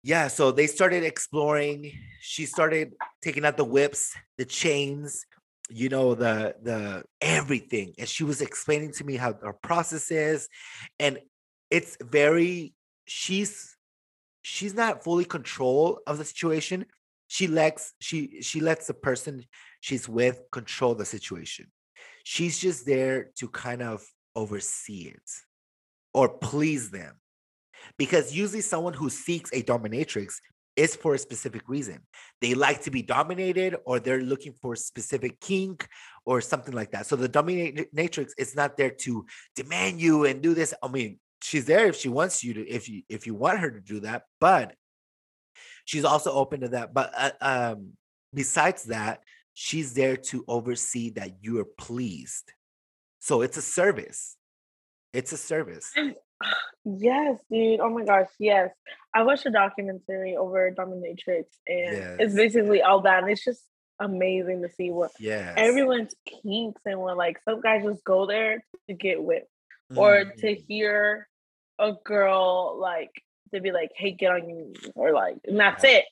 yeah, so they started exploring. She started taking out the whips, the chains, you know, the the everything, and she was explaining to me how her process is, and it's very. She's she's not fully control of the situation she lets she she lets the person she's with control the situation. She's just there to kind of oversee it or please them. Because usually someone who seeks a dominatrix is for a specific reason. They like to be dominated or they're looking for specific kink or something like that. So the dominatrix is not there to demand you and do this. I mean she's there if she wants you to if you if you want her to do that but she's also open to that. But uh, um, besides that, she's there to oversee that you are pleased. So it's a service. It's a service. *sighs* Yes, dude. Oh my gosh, yes. I watched a documentary over dominatrix, and yes. it's basically all that. And it's just amazing to see what yeah everyone's kinks and what like some guys just go there to get whipped mm. or to mm-hmm. hear a girl like to be like, hey, get on your knees, or like, and that's yeah. it.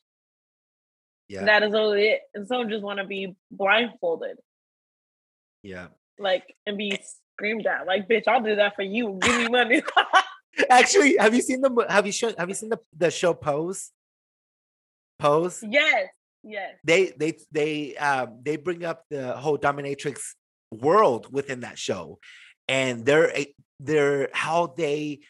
Yeah. That is all it. And some just want to be blindfolded. Yeah. Like, and be screamed at. Like, bitch, I'll do that for you. Give me money. *laughs* Actually, have you seen the have you shown have you seen the, the show Pose? Pose? Yes. Yes. They they they um they bring up the whole dominatrix world within that show. And they're they're how they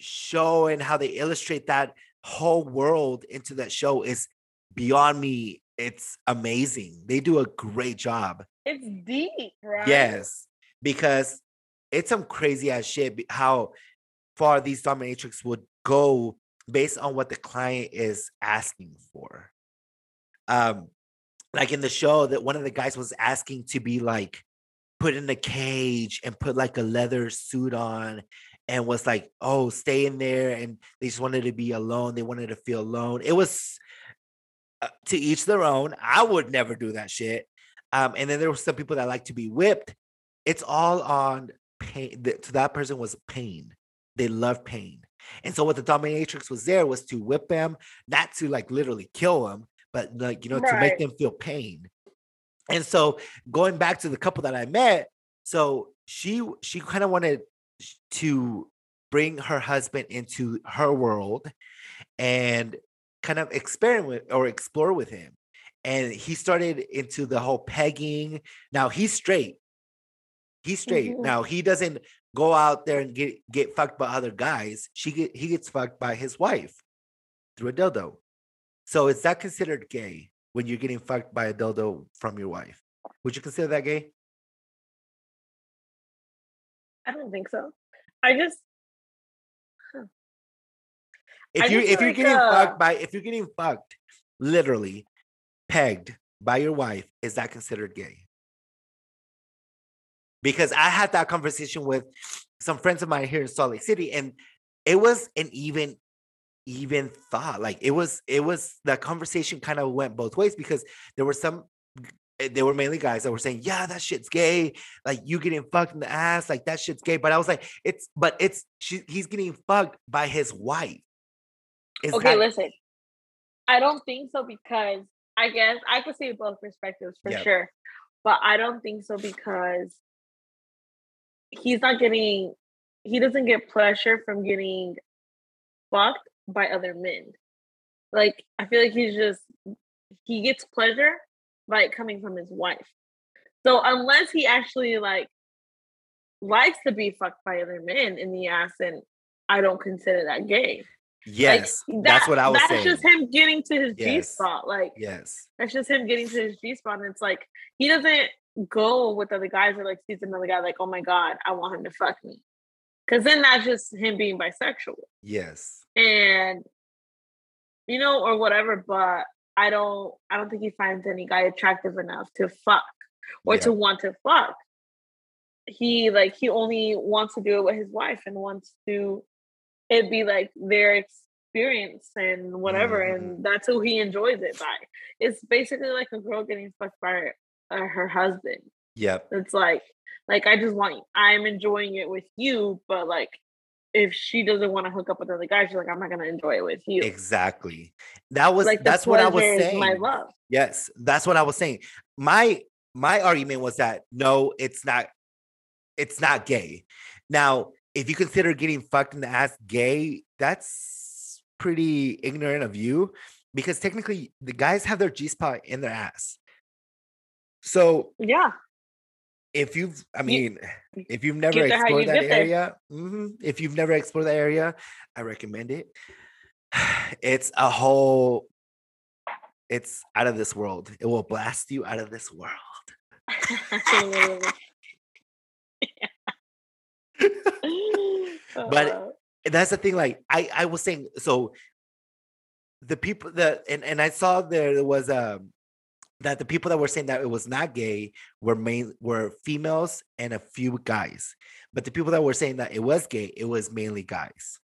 show and how they illustrate that whole world into that show is beyond me. It's amazing. They do a great job. It's deep, right? Yes, because it's some crazy ass shit how far these dominatrix would go based on what the client is asking for. Um, like in the show, that one of the guys was asking to be like put in a cage and put like a leather suit on and was like, oh, stay in there. And they just wanted to be alone. They wanted to feel alone. It was uh, to each their own. I would never do that shit. Um, and then there were some people that like to be whipped. It's all on pain. To that person was pain. They love pain. And so what the dominatrix was there was to whip them, not to like literally kill them, but like, you know, right. to make them feel pain. And so going back to the couple that I met, so she she kind of wanted to bring her husband into her world and kind of experiment or explore with him. And he started into the whole pegging. Now he's straight. He's straight. Mm-hmm. Now he doesn't go out there and get get fucked by other guys. She get he gets fucked by his wife through a dildo. So is that considered gay when you're getting fucked by a dildo from your wife? Would you consider that gay? I don't think so. I just if you if you're getting uh, fucked by if you're getting fucked literally pegged by your wife, is that considered gay? Because I had that conversation with some friends of mine here in Salt Lake City, and it was an even even thought. Like it was, it was the conversation kind of went both ways because there were some Eh, they were mainly guys that were saying, "Yeah, that shit's gay." Like you getting fucked in the ass, like that shit's gay. But I was like, "It's," but it's she, he's getting fucked by his wife. Is okay, that- listen. I don't think so because I guess I could see both perspectives for sure, but I don't think so because he's not getting. He doesn't get pleasure from getting fucked by other men. Like I feel like he's just he gets pleasure like coming from his wife. So unless he actually like likes to be fucked by other men in the ass, and I don't consider that gay. Yes, like, that, that's what I was that's saying. just him getting to his yes. G spot. Like, yes, that's just him getting to his G spot, and it's like he doesn't go with other guys or like sees another guy like, oh my god, I want him to fuck me, because then that's just him being bisexual. Yes, and you know, or whatever. But I don't I don't think he finds any guy attractive enough to fuck or yeah. to want to fuck. He like he only wants to do it with his wife and wants to it be like their experience and whatever, Mhm. and that's who he enjoys it by. It's basically like a girl getting fucked by uh, her husband. Yep. It's like, like I just want, I'm enjoying it with you, but like, if she doesn't want to hook up with other guys, she's like, I'm not gonna enjoy it with you. Exactly. That was like that's what I was saying. My love. Yes, that's what I was saying. My my argument was that no, it's not it's not gay. Now, if you consider getting fucked in the ass gay, that's pretty ignorant of you because technically the guys have their G spot in their ass. So Yeah. If you've, I You- mean, if you've never there explored that there. area, mhm, if you've never explored that area, I recommend it. *sighs* It's a whole, it's out of this world. It will blast you out of this world. *laughs* *laughs* *laughs* But Uh, that's the thing. Like I, I was saying, so the people that and, and I saw there was um that the people that were saying that it was not gay were main were females and a few guys. But the people that were saying that it was gay, it was mainly guys.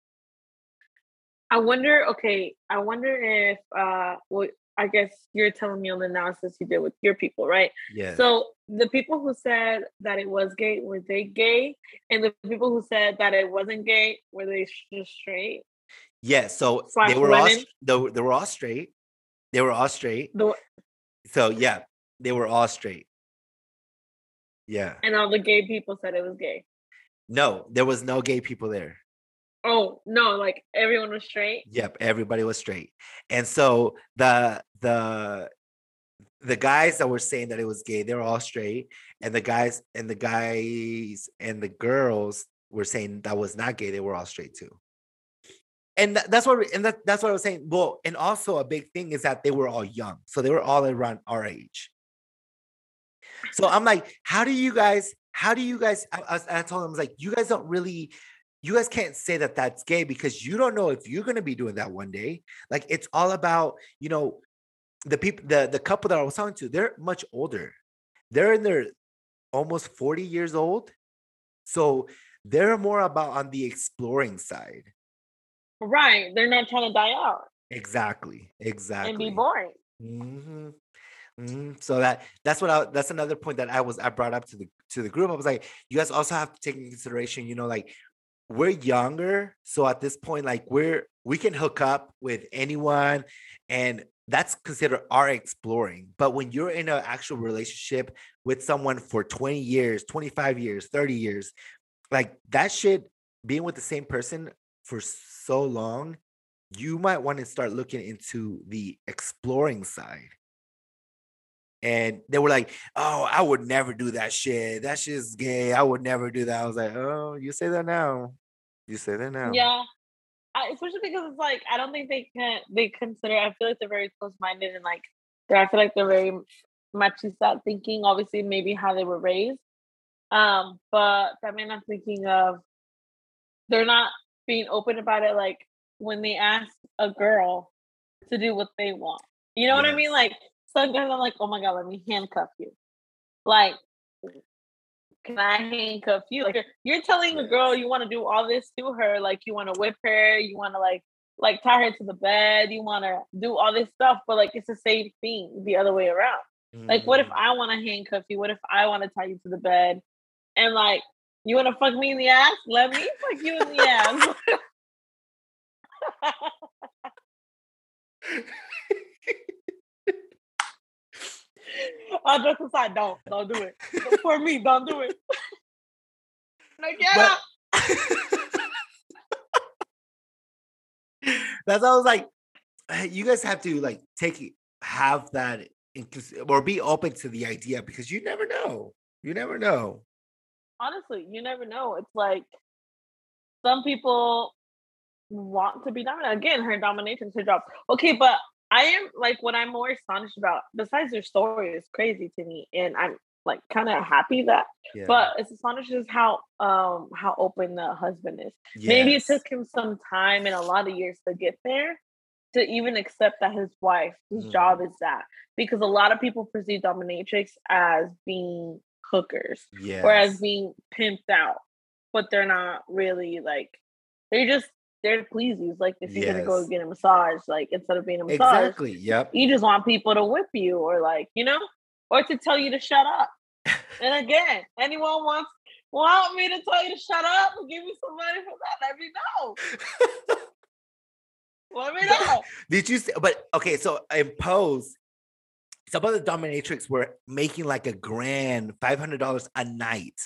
I wonder. Okay, I wonder if uh, well, I guess you're telling me on the analysis you did with your people, right? Yeah. So the people who said that it was gay were they gay, and the people who said that it wasn't gay were they just straight? yeah. So slash they were all women? they, were- they were all straight. They were all straight. The So yeah, they were all straight. Yeah. and all the gay people said it was gay. No, there was no gay people there. Oh no, like everyone was straight. Yep, everybody was straight. And so the the the guys that were saying that it was gay, they were all straight. And the guys and the guys and the girls were saying that was not gay, they were all straight too. And tha- that's what and that, that's what I was saying. Well, and also a big thing is that they were all young. So they were all around our age. So I'm like, how do you guys, how do you guys, I, I, I told them, I was like, you guys don't really, you guys can't say that that's gay because you don't know if you're going to be doing that one day. Like it's all about, you know, the people, the, the couple that I was talking to, they're much older. They're in their almost 40 years old. So they're more about on the exploring side. Right, they're not trying to die out Exactly. Exactly. and be boring. hmm hmm So that that's what I that's another point that I was I brought up to the to the group. I was like, you guys also have to take into consideration, you know, like we're younger, so at this point, like we're we can hook up with anyone, and that's considered our exploring. But when you're in an actual relationship with someone for 20 years, 25 years, 30 years, like that shit, being with the same person for so long, you might want to start looking into the exploring side. And they were like, "Oh, I would never do that shit. That shit's gay. I would never do that." I was like, "Oh, you say that now. You say that now." Yeah. I, especially because it's like I don't think they can they consider I feel like they're very close minded and like I feel like they're very machista thinking, obviously maybe how they were raised. Um, but I mean I'm thinking of they're not being open about it like when they ask a girl to do what they want. You know what I mean? Like sometimes I'm like, oh my god, let me handcuff you. Like can I handcuff you? Like you're, telling a girl you want to do all this to her, like you want to whip her, you want to like like tie her to the bed, you want to do all this stuff, but like it's the same thing the other way around. Like, what if Mm, I want to handcuff you? What if I want to tie you to the bed? And like, you want to fuck me in the ass? Let me fuck you in the ass. *laughs* I'll just aside, don't, don't do it. For me, don't do it. *laughs* like, get But- up. *laughs* That's I was like, you guys have to like take it, have that in, or be open to the idea because you never know. You never know. Honestly, you never know. It's like some people want to be dominant. Again, her domination to drop. Okay, but I am like what I'm more astonished about, besides their story is crazy to me. And I'm like kind of happy that Yeah. but it's astonishing how um how open the husband is. Maybe it took him some time and a lot of years to get there to even accept that his wife, his Mm. job is that. Because a lot of people perceive dominatrix as being hookers yes. or as being pimped out, but they're not really like they're just they're please you. It's like if you're gonna go get a massage, like instead of being a massage, Exactly. Yep. you just want people to whip you or like, you know, or to tell you to shut up. *laughs* and again, anyone wants want me to tell you to shut up and give me some money for that, let me know. *laughs* Let me know. Did you see? But okay, so in Pose, some of the dominatrix were making like a grand five hundred dollars a night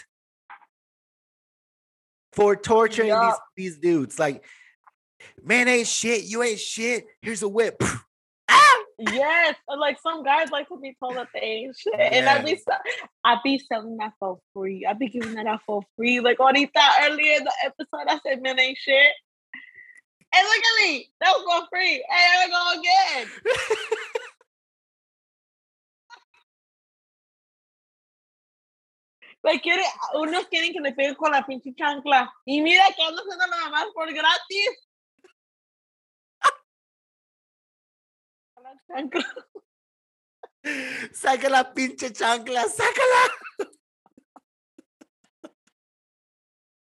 for torturing Yup. these these dudes. Like, man, ain't shit. You ain't shit. Here's a whip. ah! *laughs* Yes, like some guys like to be told that they ain't shit, and I Yeah. be se- I be selling that for free. I be giving that out for free. Like Juanita earlier in the episode, I said men ain't shit. And look at me, that was for free. Hey, I go again. *laughs* Like quiere, unos quieren que le pegue con la pinche chancla. Y mira que ando haciendo nada más por gratis. La *laughs* chancla. Saca la pinche chancla, sácala.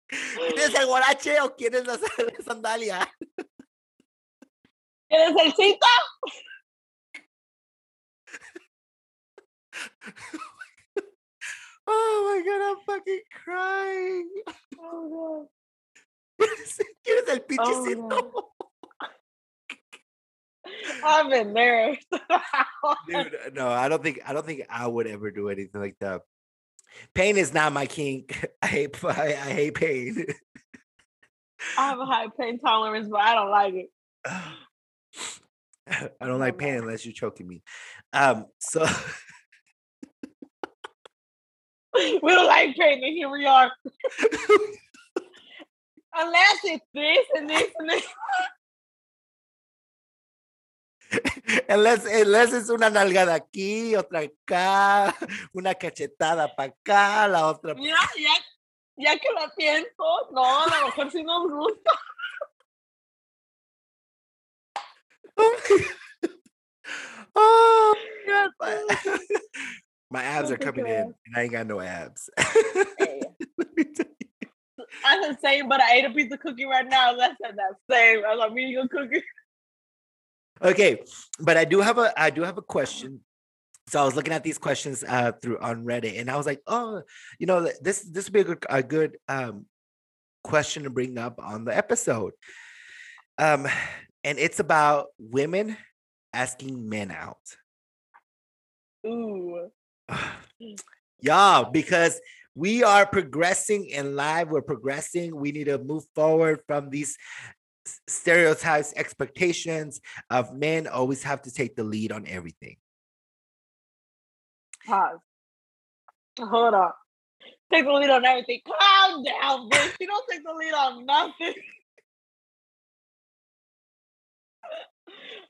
¿Quieres el guarache o quieres la sa- sandalia? ¿Quieres el cita? *laughs* Oh my god, I'm fucking crying. Oh, *laughs* ¿Quieres el Oh, pinchecito? no. *laughs* I'm in there. Dude, *laughs* no, I don't think I don't think I would ever do anything like that. Pain is not my kink. I hate I, I hate pain. I have a high pain tolerance, but I don't like it. *sighs* I don't like pain unless you're choking me. Um, so *laughs* We don't like pain, and here we are. *laughs* Unless it's this and this and this. *laughs* unless, unless es una nalgada aquí, otra acá, una cachetada para acá, la otra. Mira, ya, ya que lo pienso, no, a lo mejor sí nos gusta. oh my god, my, my abs Oh are coming in, and I ain't got no abs. Hey, *laughs* Let me tell you. I'm the same, but I ate a piece of cookie right now. That's not that same. I was like, me a cookie. Okay, but I do have a I do have a question. So I was looking at these questions uh through on Reddit, and I was like, oh, you know, this this would be a good a good um question to bring up on the episode. Um, and it's about women asking men out. Ooh. Yeah, because we are progressing in life. We're progressing. We need to move forward from these stereotypes, expectations of men always have to take the lead on everything. Pause. Hold on. Take the lead on everything. Calm down, bitch. You don't take the lead on nothing. *laughs*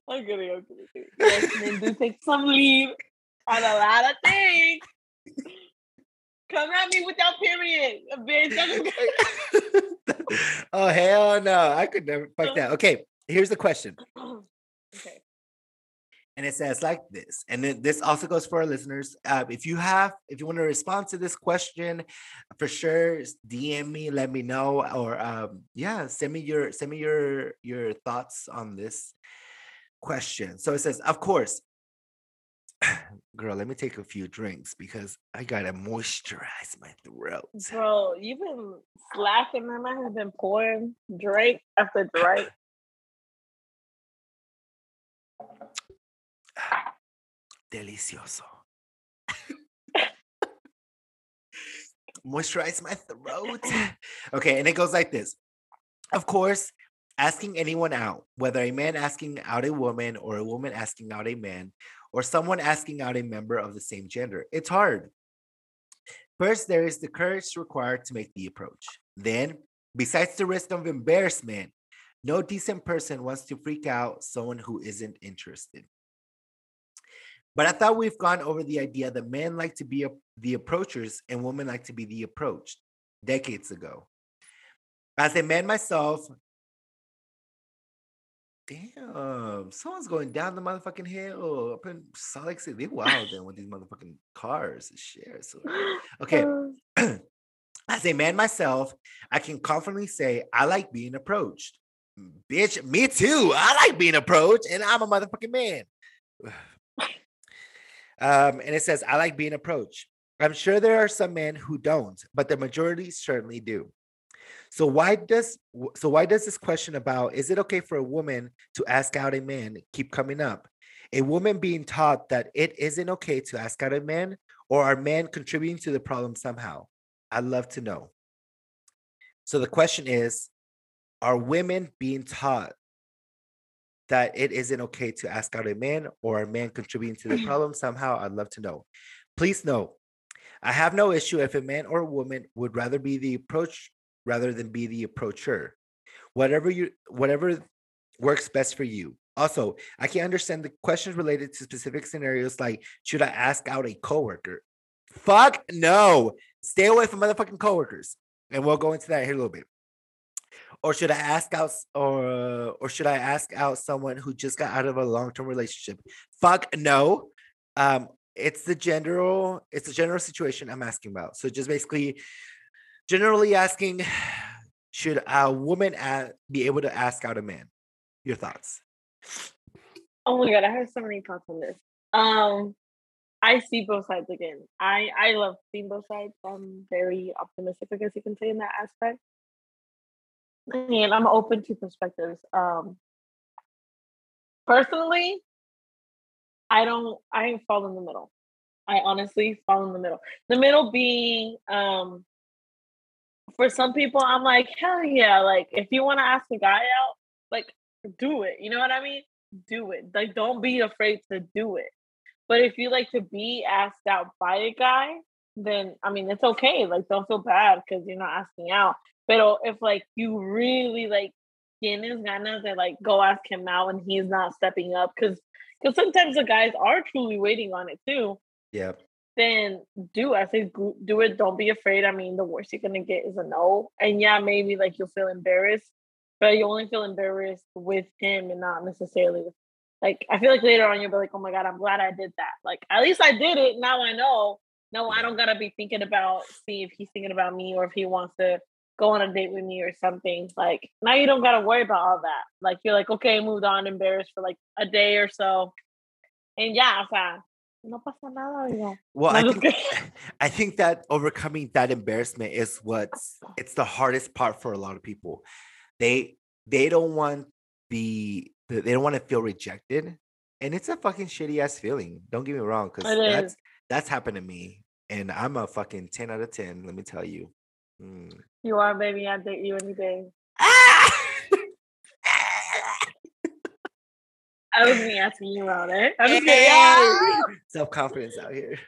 I'm kidding. I'm kidding. Yes, men do take some lead on a lot of things. Come at me with that period, bitch. *laughs* *laughs* Oh hell no! I could never fuck that. Okay, here's the question, *clears throat* okay. and it says like this, and then this also goes for our listeners. Uh, if you have, if you want to respond to this question, for sure, DM me, let me know, or um, yeah, send me your send me your your thoughts on this question. So it says, of course. *sighs* Girl, let me take a few drinks because I gotta moisturize my throat. Bro, you've been slacking. Man, I have been pouring drink after drink. *sighs* Delicioso. Moisturize my throat. *laughs* *sighs* Okay, and it goes like this. Of course, asking anyone out, whether a man asking out a woman or a woman asking out a man, or someone asking out a member of the same gender, it's hard. First, there is the courage required to make the approach. Then, besides the risk of embarrassment, no decent person wants to freak out someone who isn't interested. But I thought we've gone over the idea that men like to be the approachers and women like to be the approached decades ago. As a man myself, damn, someone's going down the motherfucking hill up in Salt Lake City. They wild then with these motherfucking cars and shit. So, *gasps* okay, Uh, *clears throat* as a man myself, I can confidently say I like being approached. bitch, me too. I like being approached, and I'm a motherfucking man. *sighs* um, and it says, I like being approached. I'm sure there are some men who don't, but the majority certainly do. So why does so why does this question about is it okay for a woman to ask out a man keep coming up? A woman being taught that it isn't okay to ask out a man, or are men contributing to the problem somehow? I'd love to know. So the question is, are women being taught that it isn't okay to ask out a man, or are men contributing to the mm-hmm. problem somehow? I'd love to know. Please know, I have no issue if a man or a woman would rather be the approach rather than be the approacher. Whatever you whatever works best for you. Also, I can understand the questions related to specific scenarios like should I ask out a coworker? Fuck no. Stay away from motherfucking coworkers. And we'll go into that here a little bit. Or should I ask out or or should I ask out someone who just got out of a long-term relationship? Fuck no. Um it's the general it's the general situation I'm asking about. So just basically generally asking *sighs* should a woman be able to ask out a man? Your thoughts? Oh my god, I have so many thoughts on this. Um, I see both sides again. I I love seeing both sides. I'm very optimistic, I guess you can say, in that aspect. And I'm open to perspectives. Um, personally, I don't. I fall in the middle. I honestly fall in the middle. The middle being um for some people, I'm like, hell yeah. Like, if you want to ask a guy out, like, do it. You know what I mean? Do it. Like, don't be afraid to do it. But if you like to be asked out by a guy, then I mean, it's okay. Like, don't feel bad because you're not asking out. But if like you really like tienes ganas to like go ask him out and he's not stepping up, because because sometimes the guys are truly waiting on it too. Yeah then do I say do it. Don't be afraid. I mean, the worst you're gonna get is a no. And yeah, maybe like you'll feel embarrassed, but you only feel embarrassed with him and not necessarily with like I feel like later on you'll be like, oh my god, I'm glad I did that. Like at least I did it. Now I know. No, I don't gotta be thinking about see if he's thinking about me or if he wants to go on a date with me or something. Like now you don't gotta worry about all that. Like you're like, okay, moved on, embarrassed for like a day or so. And yeah, o sea, no pasa nada, Well, no, I think *laughs* I think that overcoming that embarrassment is what's it's the hardest part for a lot of people. They they don't want the they don't want to feel rejected, and it's a fucking shitty ass feeling. Don't get me wrong, because that's is. that's happened to me, and I'm a fucking ten out of ten. Let me tell you. Mm. You are, baby. I date you any day. Ah! I was me asking you about it. I'm just *laughs* kidding. Self confidence out here.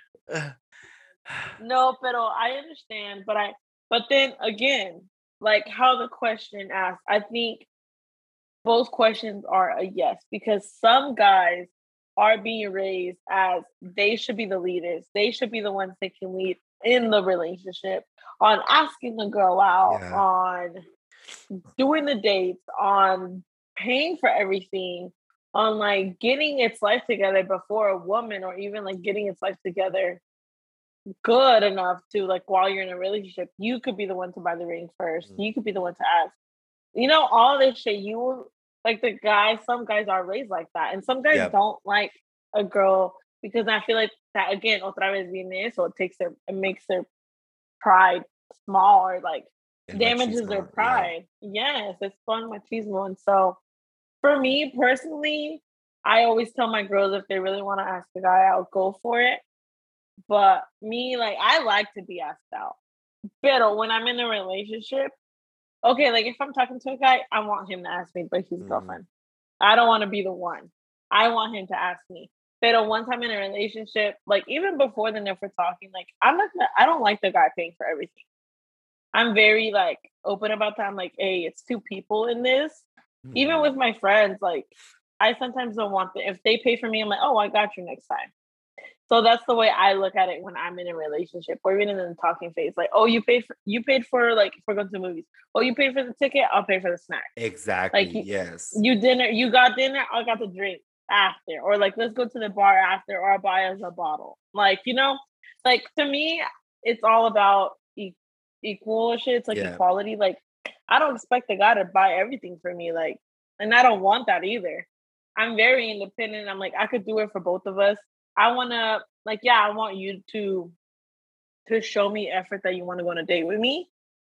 no, but oh, I understand. But I, but then again, like how the question asked, I think both questions are a yes because some guys are being raised as they should be the leaders. They should be the ones that can lead in the relationship on asking the girl out, yeah. on doing the dates, on paying for everything on like getting its life together before a woman or even like getting its life together good enough to like while you're in a relationship you could be the one to buy the ring 1st mm-hmm. you could be the one to ask you know all this shit you like the guys some guys are raised like that and some guys yep. don't like a girl because i feel like that again otra vez viene so it takes their it makes their pride small or like damages their pride yeah. yes it's fun machismo and so for me personally, I always tell my girls if they really want to ask a guy out, go for it. But me, like, I like to be asked out. But when I'm in a relationship, okay, like if I'm talking to a guy, I want him to ask me, but he's mm. girlfriend. I don't want to be the one. I want him to ask me. But once I'm in a relationship, like even before then, if we're talking, like I'm not gonna, I don't like the guy paying for everything. I'm very like open about that. I'm like, hey, it's two people in this. Mm-hmm. Even with my friends, like I sometimes don't want them. If they pay for me, I'm like, oh, I got you next time. So that's the way I look at it when I'm in a relationship or even in the talking phase. Like, oh, you paid for you paid for like for going to movies. Oh, you paid for the ticket, I'll pay for the snack. Exactly. Like yes. You dinner, you got dinner, I got the drink after. Or like let's go to the bar after or I'll buy us a bottle. Like, you know, like to me, it's all about e- equal shit. It's like yeah. equality. Like I don't expect the guy to buy everything for me. Like, and I don't want that either. I'm very independent. I'm like, I could do it for both of us. I wanna like, yeah, I want you to to show me effort that you want to go on a date with me.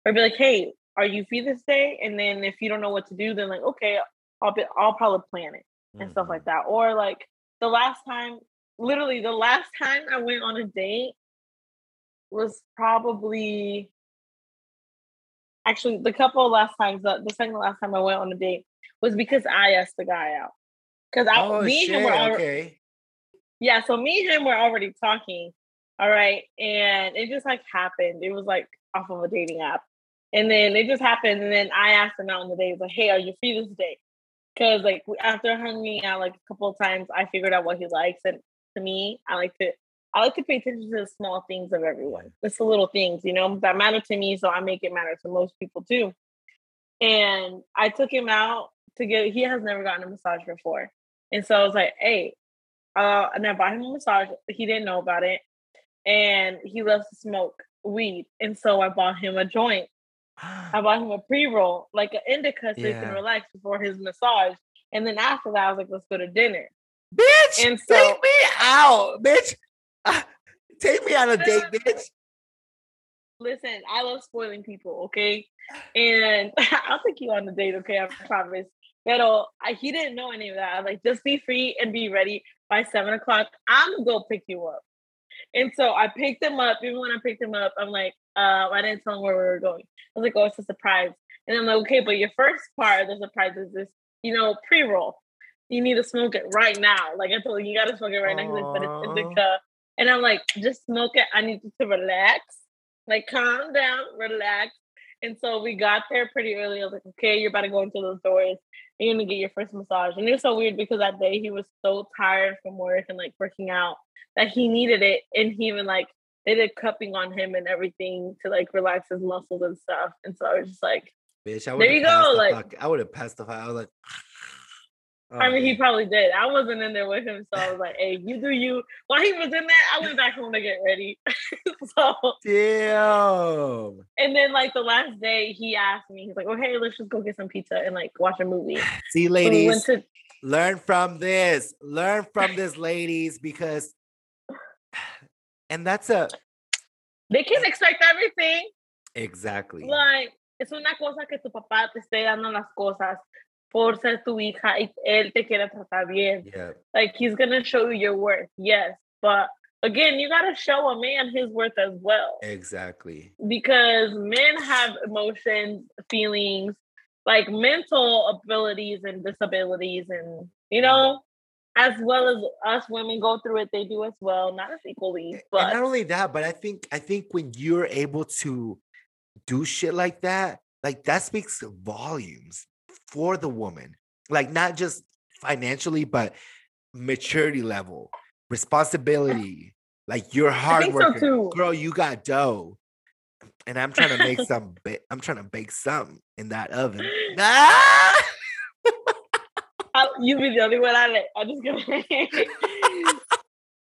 Or be like, hey, are you free this day? And then if you don't know what to do, then like, okay, I'll be I'll probably plan it and mm-hmm. stuff like that. Or like the last time, literally the last *laughs* time I went on a date was probably actually the couple of last times, the, the second last time I went on a date was because I asked the guy out. Because I oh, me shit, and him were already, okay. Yeah, so me and him were already talking. All right. And it just like happened. It was like off of a dating app. And then it just happened. And then I asked him out on the day, like, hey, are you free this day? Because like after hanging out like a couple of times, I figured out what he likes. And to me, I like to I like to pay attention to the small things of everyone. It's the little things, you know, that matter to me. So I make it matter to most people too. And I took him out to get, he has never gotten a massage before. And so I was like, hey, uh, and I bought him a massage. He didn't know about it. And he loves to smoke weed. And so I bought him a joint. I *gasps* bought him a pre roll, like an indica, so yeah. he can relax before his massage. And then after that, I was like, let's go to dinner. Bitch, and so, take me out, bitch. *laughs* take me on a date, *laughs* bitch. Listen, I love spoiling people, okay? And *laughs* I'll take you on the date, okay? I promise. Pero I, he didn't know any of that. I was like, just be free and be ready by seven o'clock. I'm gonna go pick you up. And so I picked him up. Even when I picked him up, I'm like, uh, I didn't tell him where we were going. I was like, oh, it's a surprise. And I'm like, okay, but your first part of the surprise is this, you know, pre-roll. You need to smoke it right now. Like I told you, you gotta smoke it right now. Like, but it's indica. And I'm like, just smoke it. I need you to relax. Like calm down, relax. And so we got there pretty early. I was like, okay, you're about to go into those doors. You're gonna get your first massage. And it was so weird because that day he was so tired from work and like working out that he needed it. And he even like they did cupping on him and everything to like relax his muscles and stuff. And so I was just like, Bitch, I there you go. Like. I would have passed the I was like, oh, I mean, he oh. probably did. I wasn't in there with him, so I was like, "Hey, you do you." While he was in that, I went back home to get ready. *laughs* so damn. And then, like the last day, he asked me, he's like, "Oh, hey, let's just go get some pizza and like watch a movie." See, ladies, so we to- learn from this. Learn from this, ladies, because *sighs* and that's a they can expect everything. Exactly. Like, es una cosa que tu papá te esté dando las cosas por ser tu hija y él te quiere tratar bien. Yeah. Like he's gonna show you your worth, yes. But again, you gotta show a man his worth as well. Exactly. Because men have emotions, feelings, like mental abilities and disabilities and you know as well as us women go through it they do as well not as equally but and not only that but i think i think when you're able to do shit like that like that speaks volumes for the woman like not just financially but maturity level responsibility like you're hard working so girl you got dough and i'm trying to make *laughs* some ba- i'm trying to bake something in that oven ah! you be the only one I let. I'm just gonna. *laughs*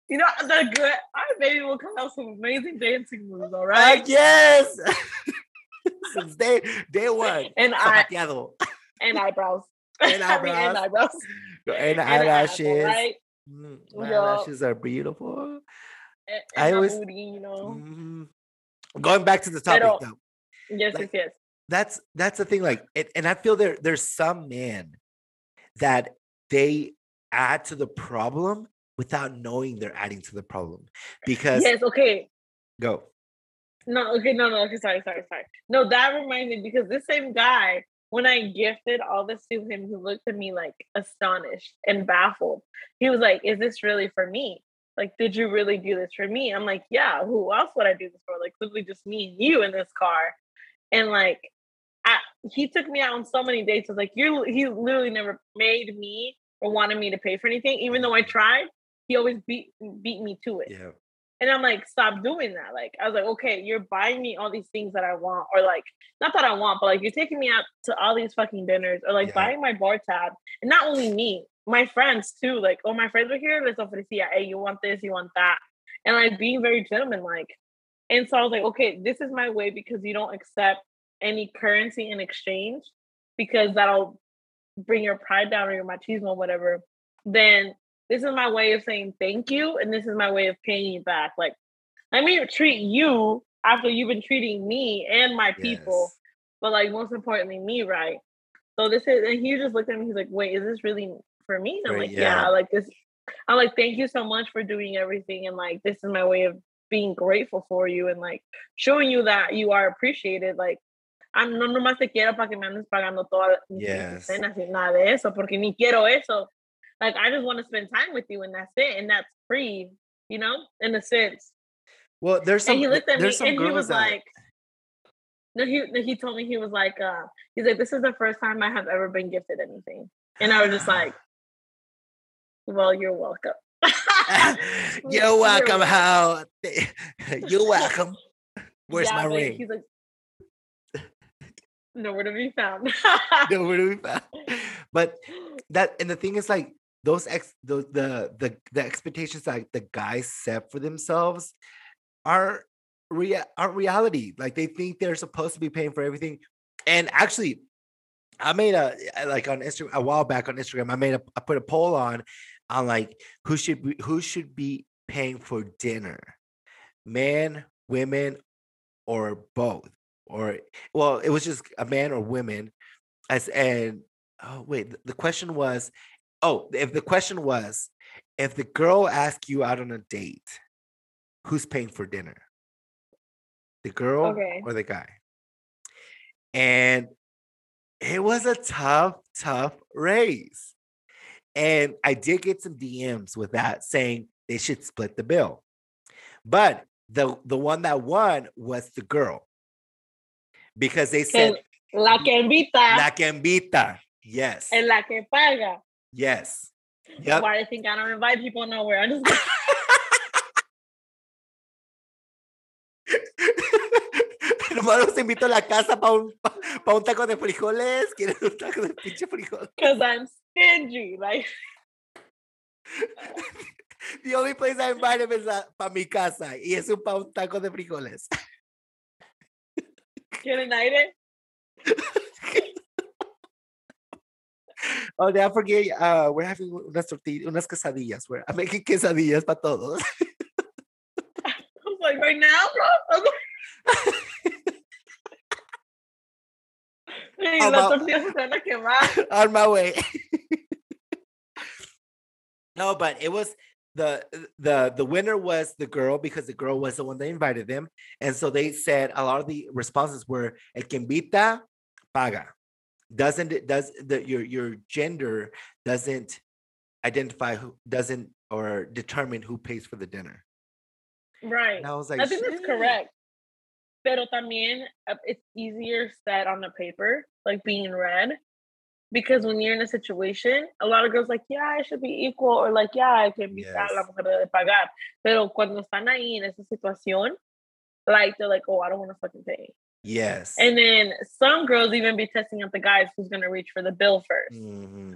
you know the good. Our baby will come out some amazing dancing moves. All right. Uh, yes. *laughs* Since day day one. And I and eyebrows. *laughs* And eyebrows. I mean, and eyebrows. *laughs* And, *laughs* and eyelashes. Right? Mm, my eyelashes are beautiful. And, and I always, booty, you know. Mm, going back to the topic Pero, though. Yes, like, yes, yes. That's that's the thing. Like, and, and I feel there there's some men that they add to the problem without knowing they're adding to the problem because yes okay go no okay no no okay sorry sorry sorry no that reminds me because this same guy when i gifted all this to him he looked at me like astonished and baffled he was like is this really for me like did you really do this for me i'm like yeah who else would i do this for like literally just me and you in this car and like I, he took me out on so many dates. I was like, You're, he literally never made me or wanted me to pay for anything. Even though I tried, he always beat beat me to it. Yeah. And I'm like, stop doing that. Like, I was like, okay, you're buying me all these things that I want, or like, not that I want, but like, you're taking me out to all these fucking dinners, or like yeah. buying my bar tab. And not only me, my friends too. Like, oh, my friends were here. Let's ofrecia. Hey, you want this? You want that? And like being very gentleman like. And so I was like, okay, this is my way because you don't accept any currency in exchange because that'll bring your pride down or your machismo, whatever, then this is my way of saying thank you, and this is my way of paying you back. Like, let me treat you after you've been treating me and my people, yes. but like most importantly, me right. So this is, and he just looked at me. He's like, "Wait, is this really for me?" And I'm right, like, yeah. yeah, like this. I'm like, thank you so much for doing everything, and like this is my way of being grateful for you and like showing you that you are appreciated. Like, I'm no nomás te quiero para que me andes pagando todas yes. cenas y nada de eso, porque ni quiero eso. Like, I just want to spend time with you, and that's it, and that's free, you know, in a sense. Well, there's some. And he looked at me and he was like, no, he he told me he was like, uh, he's like, this is the first time I have ever been gifted anything, and I was just like, well, you're welcome. *laughs* *laughs* you're welcome. How? *laughs* You're welcome. Where's yeah, my ring? He's like, nowhere to be found. nowhere to be found. But that and the thing is like those ex the the the, the expectations that the guys set for themselves are rea- aren't reality. Like they think they're supposed to be paying for everything. And actually, I made a like on Instagram a while back on Instagram. I made a I put a poll on on like who should be who should be paying for dinner, men, women, or both. Or well, it was just a man or women. As and oh wait, the question was, oh, if the question was, if the girl asks you out on a date, who's paying for dinner? The girl okay. or the guy? And it was a tough, tough race. And I did get some DMs with that saying they should split the bill. But the the one that won was the girl. Because they said La que invita. La que invita. Yes. And la que paga. Yes. Yep. Why do you think I don't invite people nowhere? I just *laughs* Nomás los invito a la casa para un, pa un taco de frijoles. ¿Quieren un taco de pinche frijoles? *laughs* Because I'm stingy. Like. The only place I invite him is para mi casa. Y es un, pa un taco de frijoles. ¿Quieren aire? *laughs* Oh, yeah, I forget. Uh, we're having unas tortillas, unas quesadillas. We're I'm making *laughs* quesadillas para todos. I was like, right now, bro? on, my, on my way. no, but it was the the the winner was the girl because the girl was the one that invited them, and so they said a lot of the responses were "el que invita paga." Doesn't it does the your your gender doesn't identify who doesn't or determine who pays for the dinner. Right. And I was like, I think that's correct. Pero también uh, it's easier said on the paper, like being read. Because when you're in a situation, a lot of girls like, yeah, I should be equal, or like, yeah, I can be yes. la mujer de pagar. Pero cuando están ahí en esa situación, like they're like, oh, I don't want to fucking pay. Yes. And then some girls even be testing out the guys who's gonna reach for the bill 1st mm-hmm.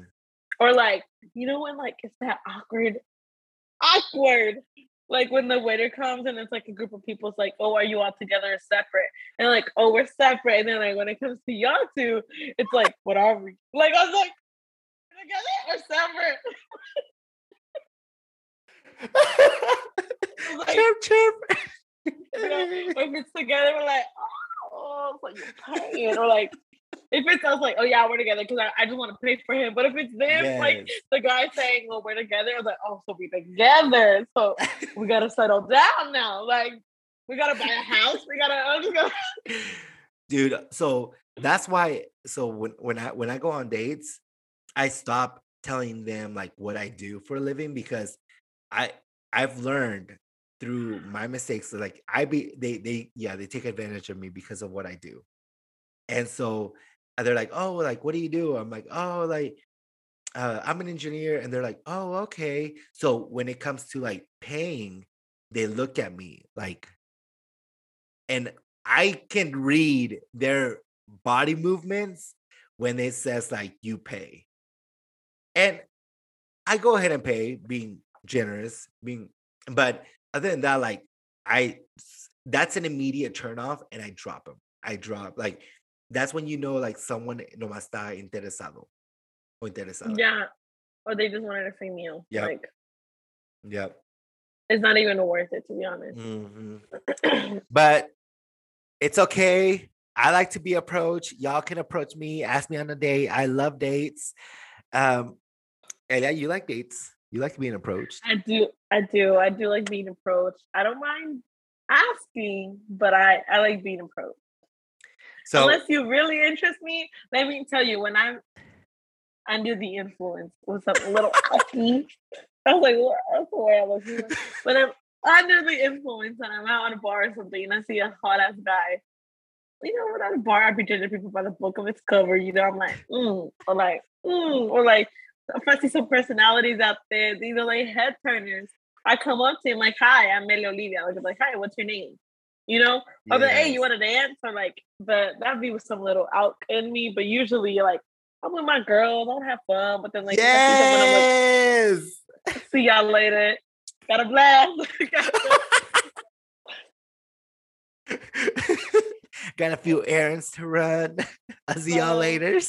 Or like, you know when like it's that awkward, awkward like when the waiter comes and it's like a group of people, it's like, oh, are you all together or separate? And like, oh, we're separate. And then like when it comes to y'all two, it's like, what are we? Like I was like, together or separate? *laughs* like, chirp chirp. You know, if it's together, we're like, it's like you're paying, or like if it's us like, oh yeah, we're together because I, I just want to pay for him. But if it's them, yes. like the guy saying, well, we're together, I was like, oh, so we together. So *laughs* we gotta settle down now. Like we gotta buy a house. We gotta. I'm just gonna. *laughs* Dude, so that's why. So when when I when I go on dates, I stop telling them like what I do for a living because I I've learned through my mistakes like I be they they yeah they take advantage of me because of what I do. And so they're like, oh, like, what do you do? I'm like, oh, like, uh, I'm an engineer. And they're like, oh, okay. So when it comes to like paying, they look at me like, and I can read their body movements when it says like you pay. And I go ahead and pay, being generous, being, but other than that, like, I, that's an immediate turn off and I drop them. I drop like that's when you know like someone nomás está interesado o interesada. Yeah. Or they just wanted a free meal. Yeah. Like Yep. it's not even worth it to be honest. Mhm. *clears throat* But it's okay. I like to be approached. Y'all can approach me, ask me on a date. I love dates. Um, Elia, you like dates. You like to being approached. I do, I do, I do like being approached. I don't mind asking, but I I like being approached. So Unless you really interest me, let me tell you, when I'm under the influence with a little *laughs* coffee, I was like, what? That's the way I look. When I'm under the influence and I'm out on a bar or something and I see a hot ass guy, you know, when I'm at a bar, I'd be judging people by the book of its cover. You know, I'm like, mm, or like, mm, or like, I see some personalities out there, these are like head turners. I come up to him like, hi, I'm Meli Olivia. Like, I'm like, hi, what's your name? You know, I'll like, hey, you want to dance? Or like, but that'd be with some little out in me. But usually, you're like, I'm with my girl. I'll have fun. But then, like, if I see someone, yes. like, see y'all later. Got a blast. *laughs* *laughs* Got a few errands to run. *laughs* I'll see y'all Uh, later.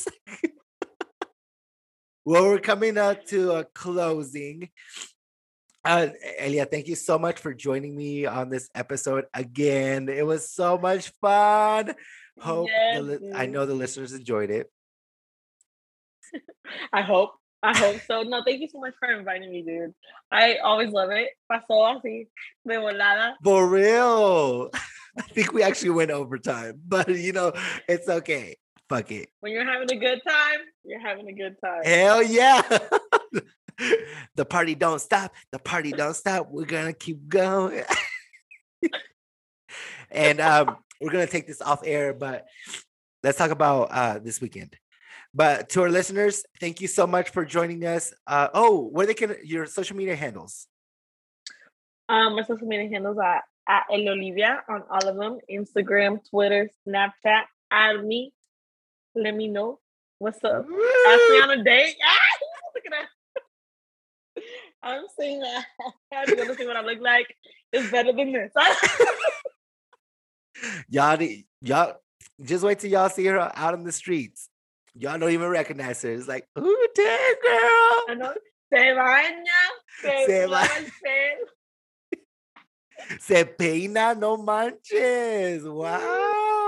Well, we're coming up to a closing. Uh, Elia, thank you so much for joining me on this episode again. It was so much fun. Hope Yes, li- I know the listeners enjoyed it. *laughs* I hope. I hope so. No, thank you so much for inviting me, dude. I always love it. Pasó así, de volada. For real. *laughs* I think we actually went overtime, but you know, it's okay. Fuck it. When you're having a good time, you're having a good time. Hell yeah. *laughs* the party don't stop. The party don't stop. We're gonna keep going. *laughs* and um, *laughs* we're gonna take this off air, but let's talk about uh this weekend. But to our listeners, thank you so much for joining us. Uh oh, where they can your social media handles. Um, my social media handles are at El Olivia on all of them Instagram, Twitter, Snapchat. Add me. Let me know what's up. Ask me on a date. *laughs* Ah, *laughs* look at that. I'm saying that. *laughs* Want to see what I look like? It's better than this. y'all, y'all just wait till y'all see her out in the streets. Y'all don't even recognize her. It's like, ooh, damn I girl. know. Se baña. Se, Se lava ba- el pelo. Se peina, no manches. Wow.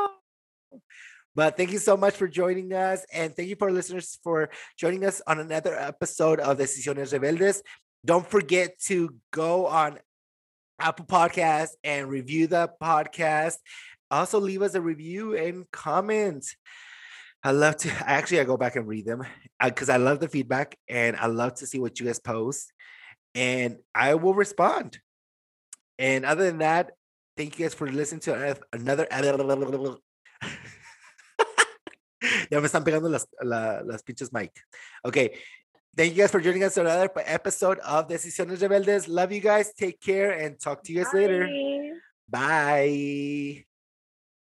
But thank you so much for joining us. And thank you for our listeners for joining us on another episode of Decisiones Rebeldes. Don't forget to go on Apple Podcast and review the podcast. Also, leave us a review and comment. I love to actually I go back and read them uh, because I love the feedback and I love to see what you guys post. And I will respond. And other than that, thank you guys for listening to another. Ya me están pegando las, la- las pinches mic. Okay. Thank you guys for joining us on another episode of Decisiones Rebeldes. Love you guys. Take care and talk to you guys later. Bye. Bye.